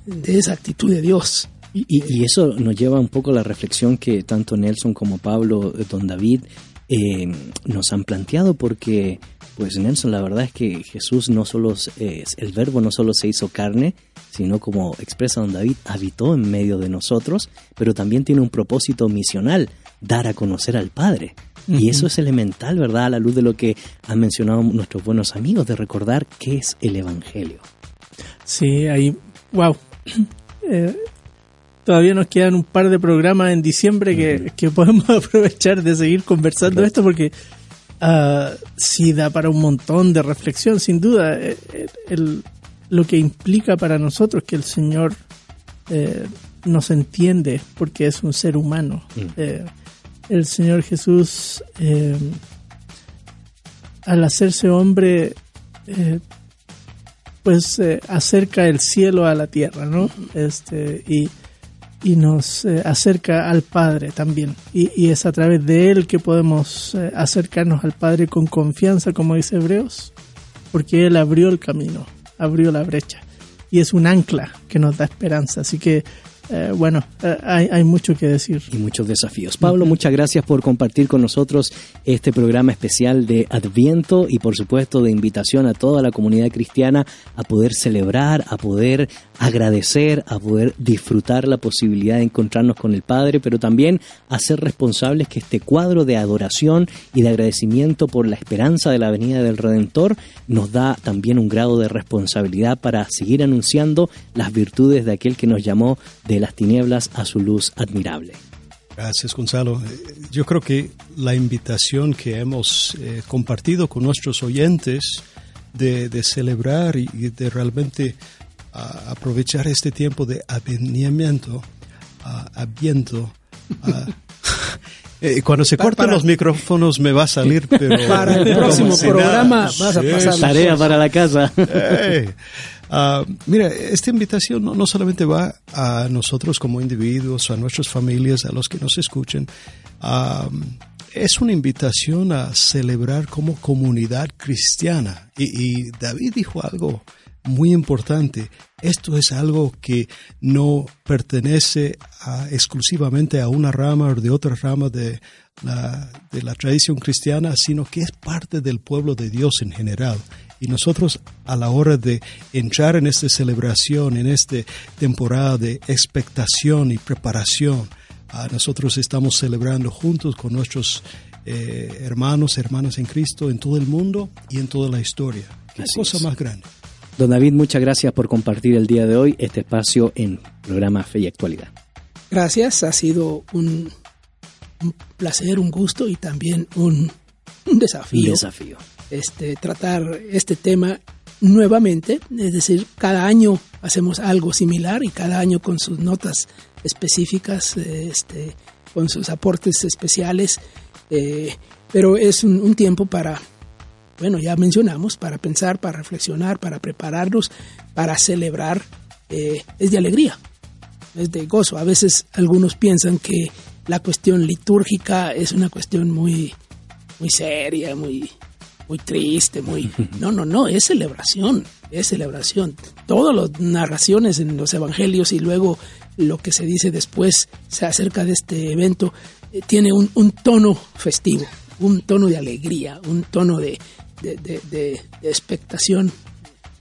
de esa actitud de Dios. Y, y, y eso nos lleva un poco a la reflexión que tanto Nelson como Pablo, eh, don David, eh, nos han planteado porque, pues Nelson, la verdad es que Jesús no solo, eh, el verbo no solo se hizo carne, sino como expresa don David, habitó en medio de nosotros, pero también tiene un propósito misional, dar a conocer al Padre. Uh -huh. Y eso es elemental, ¿verdad? A la luz de lo que han mencionado nuestros buenos amigos, de recordar qué es el Evangelio. Sí, ahí, wow. Eh, todavía nos quedan un par de programas en diciembre que, uh -huh. que podemos aprovechar de seguir conversando Correcto. esto porque uh, sí da para un montón de reflexión, sin duda. El, eh, el, lo que implica para nosotros que el Señor eh, nos entiende porque es un ser humano. Eh, el Señor Jesús, eh, al hacerse hombre, eh, pues eh, acerca el cielo a la tierra, ¿no? Este, y, y nos eh, acerca al Padre también. Y, es a través de Él que podemos eh, acercarnos al Padre con confianza, como dice Hebreos, porque Él abrió el camino, abrió la brecha. Y es un ancla que nos da esperanza. Así que eh, bueno, hay, hay, mucho que decir. Y muchos desafíos. Pablo, muchas gracias por compartir con nosotros este programa especial de Adviento y por supuesto de invitación a toda la comunidad cristiana a poder celebrar, a poder agradecer, a poder disfrutar la posibilidad de encontrarnos con el Padre, pero también a ser responsables que este cuadro de adoración y de agradecimiento por la esperanza de la venida del Redentor nos da también un grado de responsabilidad para seguir anunciando las virtudes de aquel que nos llamó de las tinieblas a su luz admirable. Gracias, Gonzalo. Yo creo que la invitación que hemos eh, compartido con nuestros oyentes de, de celebrar y, de realmente uh, aprovechar este tiempo de avenimiento, uh, aviento, uh, Eh, cuando se cortan los micrófonos me va a salir, pero para el próximo programa si vas a pasar tarea para la casa. Hey. Uh, mira, esta invitación no, no, solamente va a nosotros como individuos, a nuestras familias, a los que nos escuchen. Uh, es una invitación a celebrar como comunidad cristiana. Y, y David dijo algo muy importante. Esto es algo que no pertenece a, exclusivamente a una rama o de otra rama de la, de la tradición cristiana, sino que es parte del pueblo de Dios en general. Y nosotros a la hora de entrar en esta celebración, en esta temporada de expectación y preparación, nosotros estamos celebrando juntos con nuestros eh, hermanos, hermanas en Cristo en todo el mundo y en toda la historia. Qué Así cosa es. más grande. Don David, muchas gracias por compartir el día de hoy este espacio en programa Fe y Actualidad. Gracias, ha sido un, un placer, un gusto y también un, un desafío. Un desafío. Este, tratar este tema nuevamente, es decir, cada año hacemos algo similar y cada año con sus notas específicas, este, con sus aportes especiales, eh, pero es un, un tiempo para bueno, ya mencionamos, para pensar, para reflexionar, para prepararnos, para celebrar, eh, es de alegría, es de gozo. A veces algunos piensan que la cuestión litúrgica es una cuestión muy, muy seria, muy, muy triste, muy... No, no, no, es celebración, es celebración. Todas las narraciones en los evangelios y luego lo que se dice después acerca de este evento eh, tiene un, un tono festivo, un tono de alegría, un tono de, de, expectación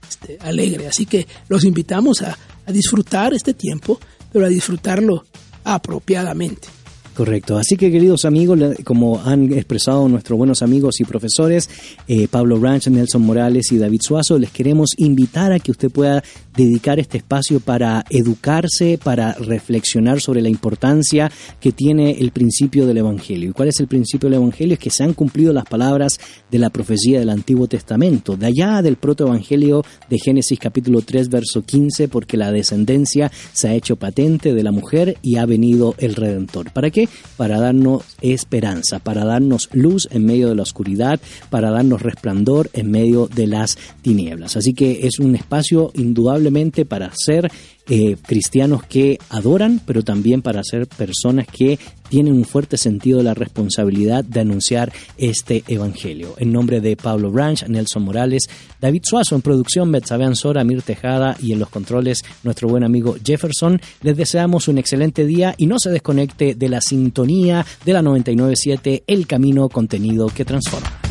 este, alegre. Así que los invitamos a, a, disfrutar este tiempo, pero a disfrutarlo apropiadamente. Correcto. Así que, queridos amigos, como han expresado nuestros buenos amigos y profesores, eh, Pablo Ranch, Nelson Morales y David Suazo, les queremos invitar a que usted pueda dedicar este espacio para educarse, para reflexionar sobre la importancia que tiene el principio del Evangelio. ¿Y cuál es el principio del Evangelio? Es que se han cumplido las palabras de la profecía del Antiguo Testamento, de allá del protoevangelio de Génesis capítulo 3, verso 15, porque la descendencia se ha hecho patente de la mujer y ha venido el Redentor. ¿Para Para darnos esperanza, para darnos luz en medio de la oscuridad, para darnos resplandor en medio de las tinieblas. Así que es un espacio indudablemente para ser eh, cristianos que adoran, pero también para ser personas que tienen un fuerte sentido de la responsabilidad de anunciar este evangelio. En nombre de Pablo Branch, Nelson Morales, David Suazo en producción, Betsabe Ansora, Mir Tejada y en los controles nuestro buen amigo Jefferson, les deseamos un excelente día y no se desconecte de la sintonía de la 997 El Camino Contenido que Transforma.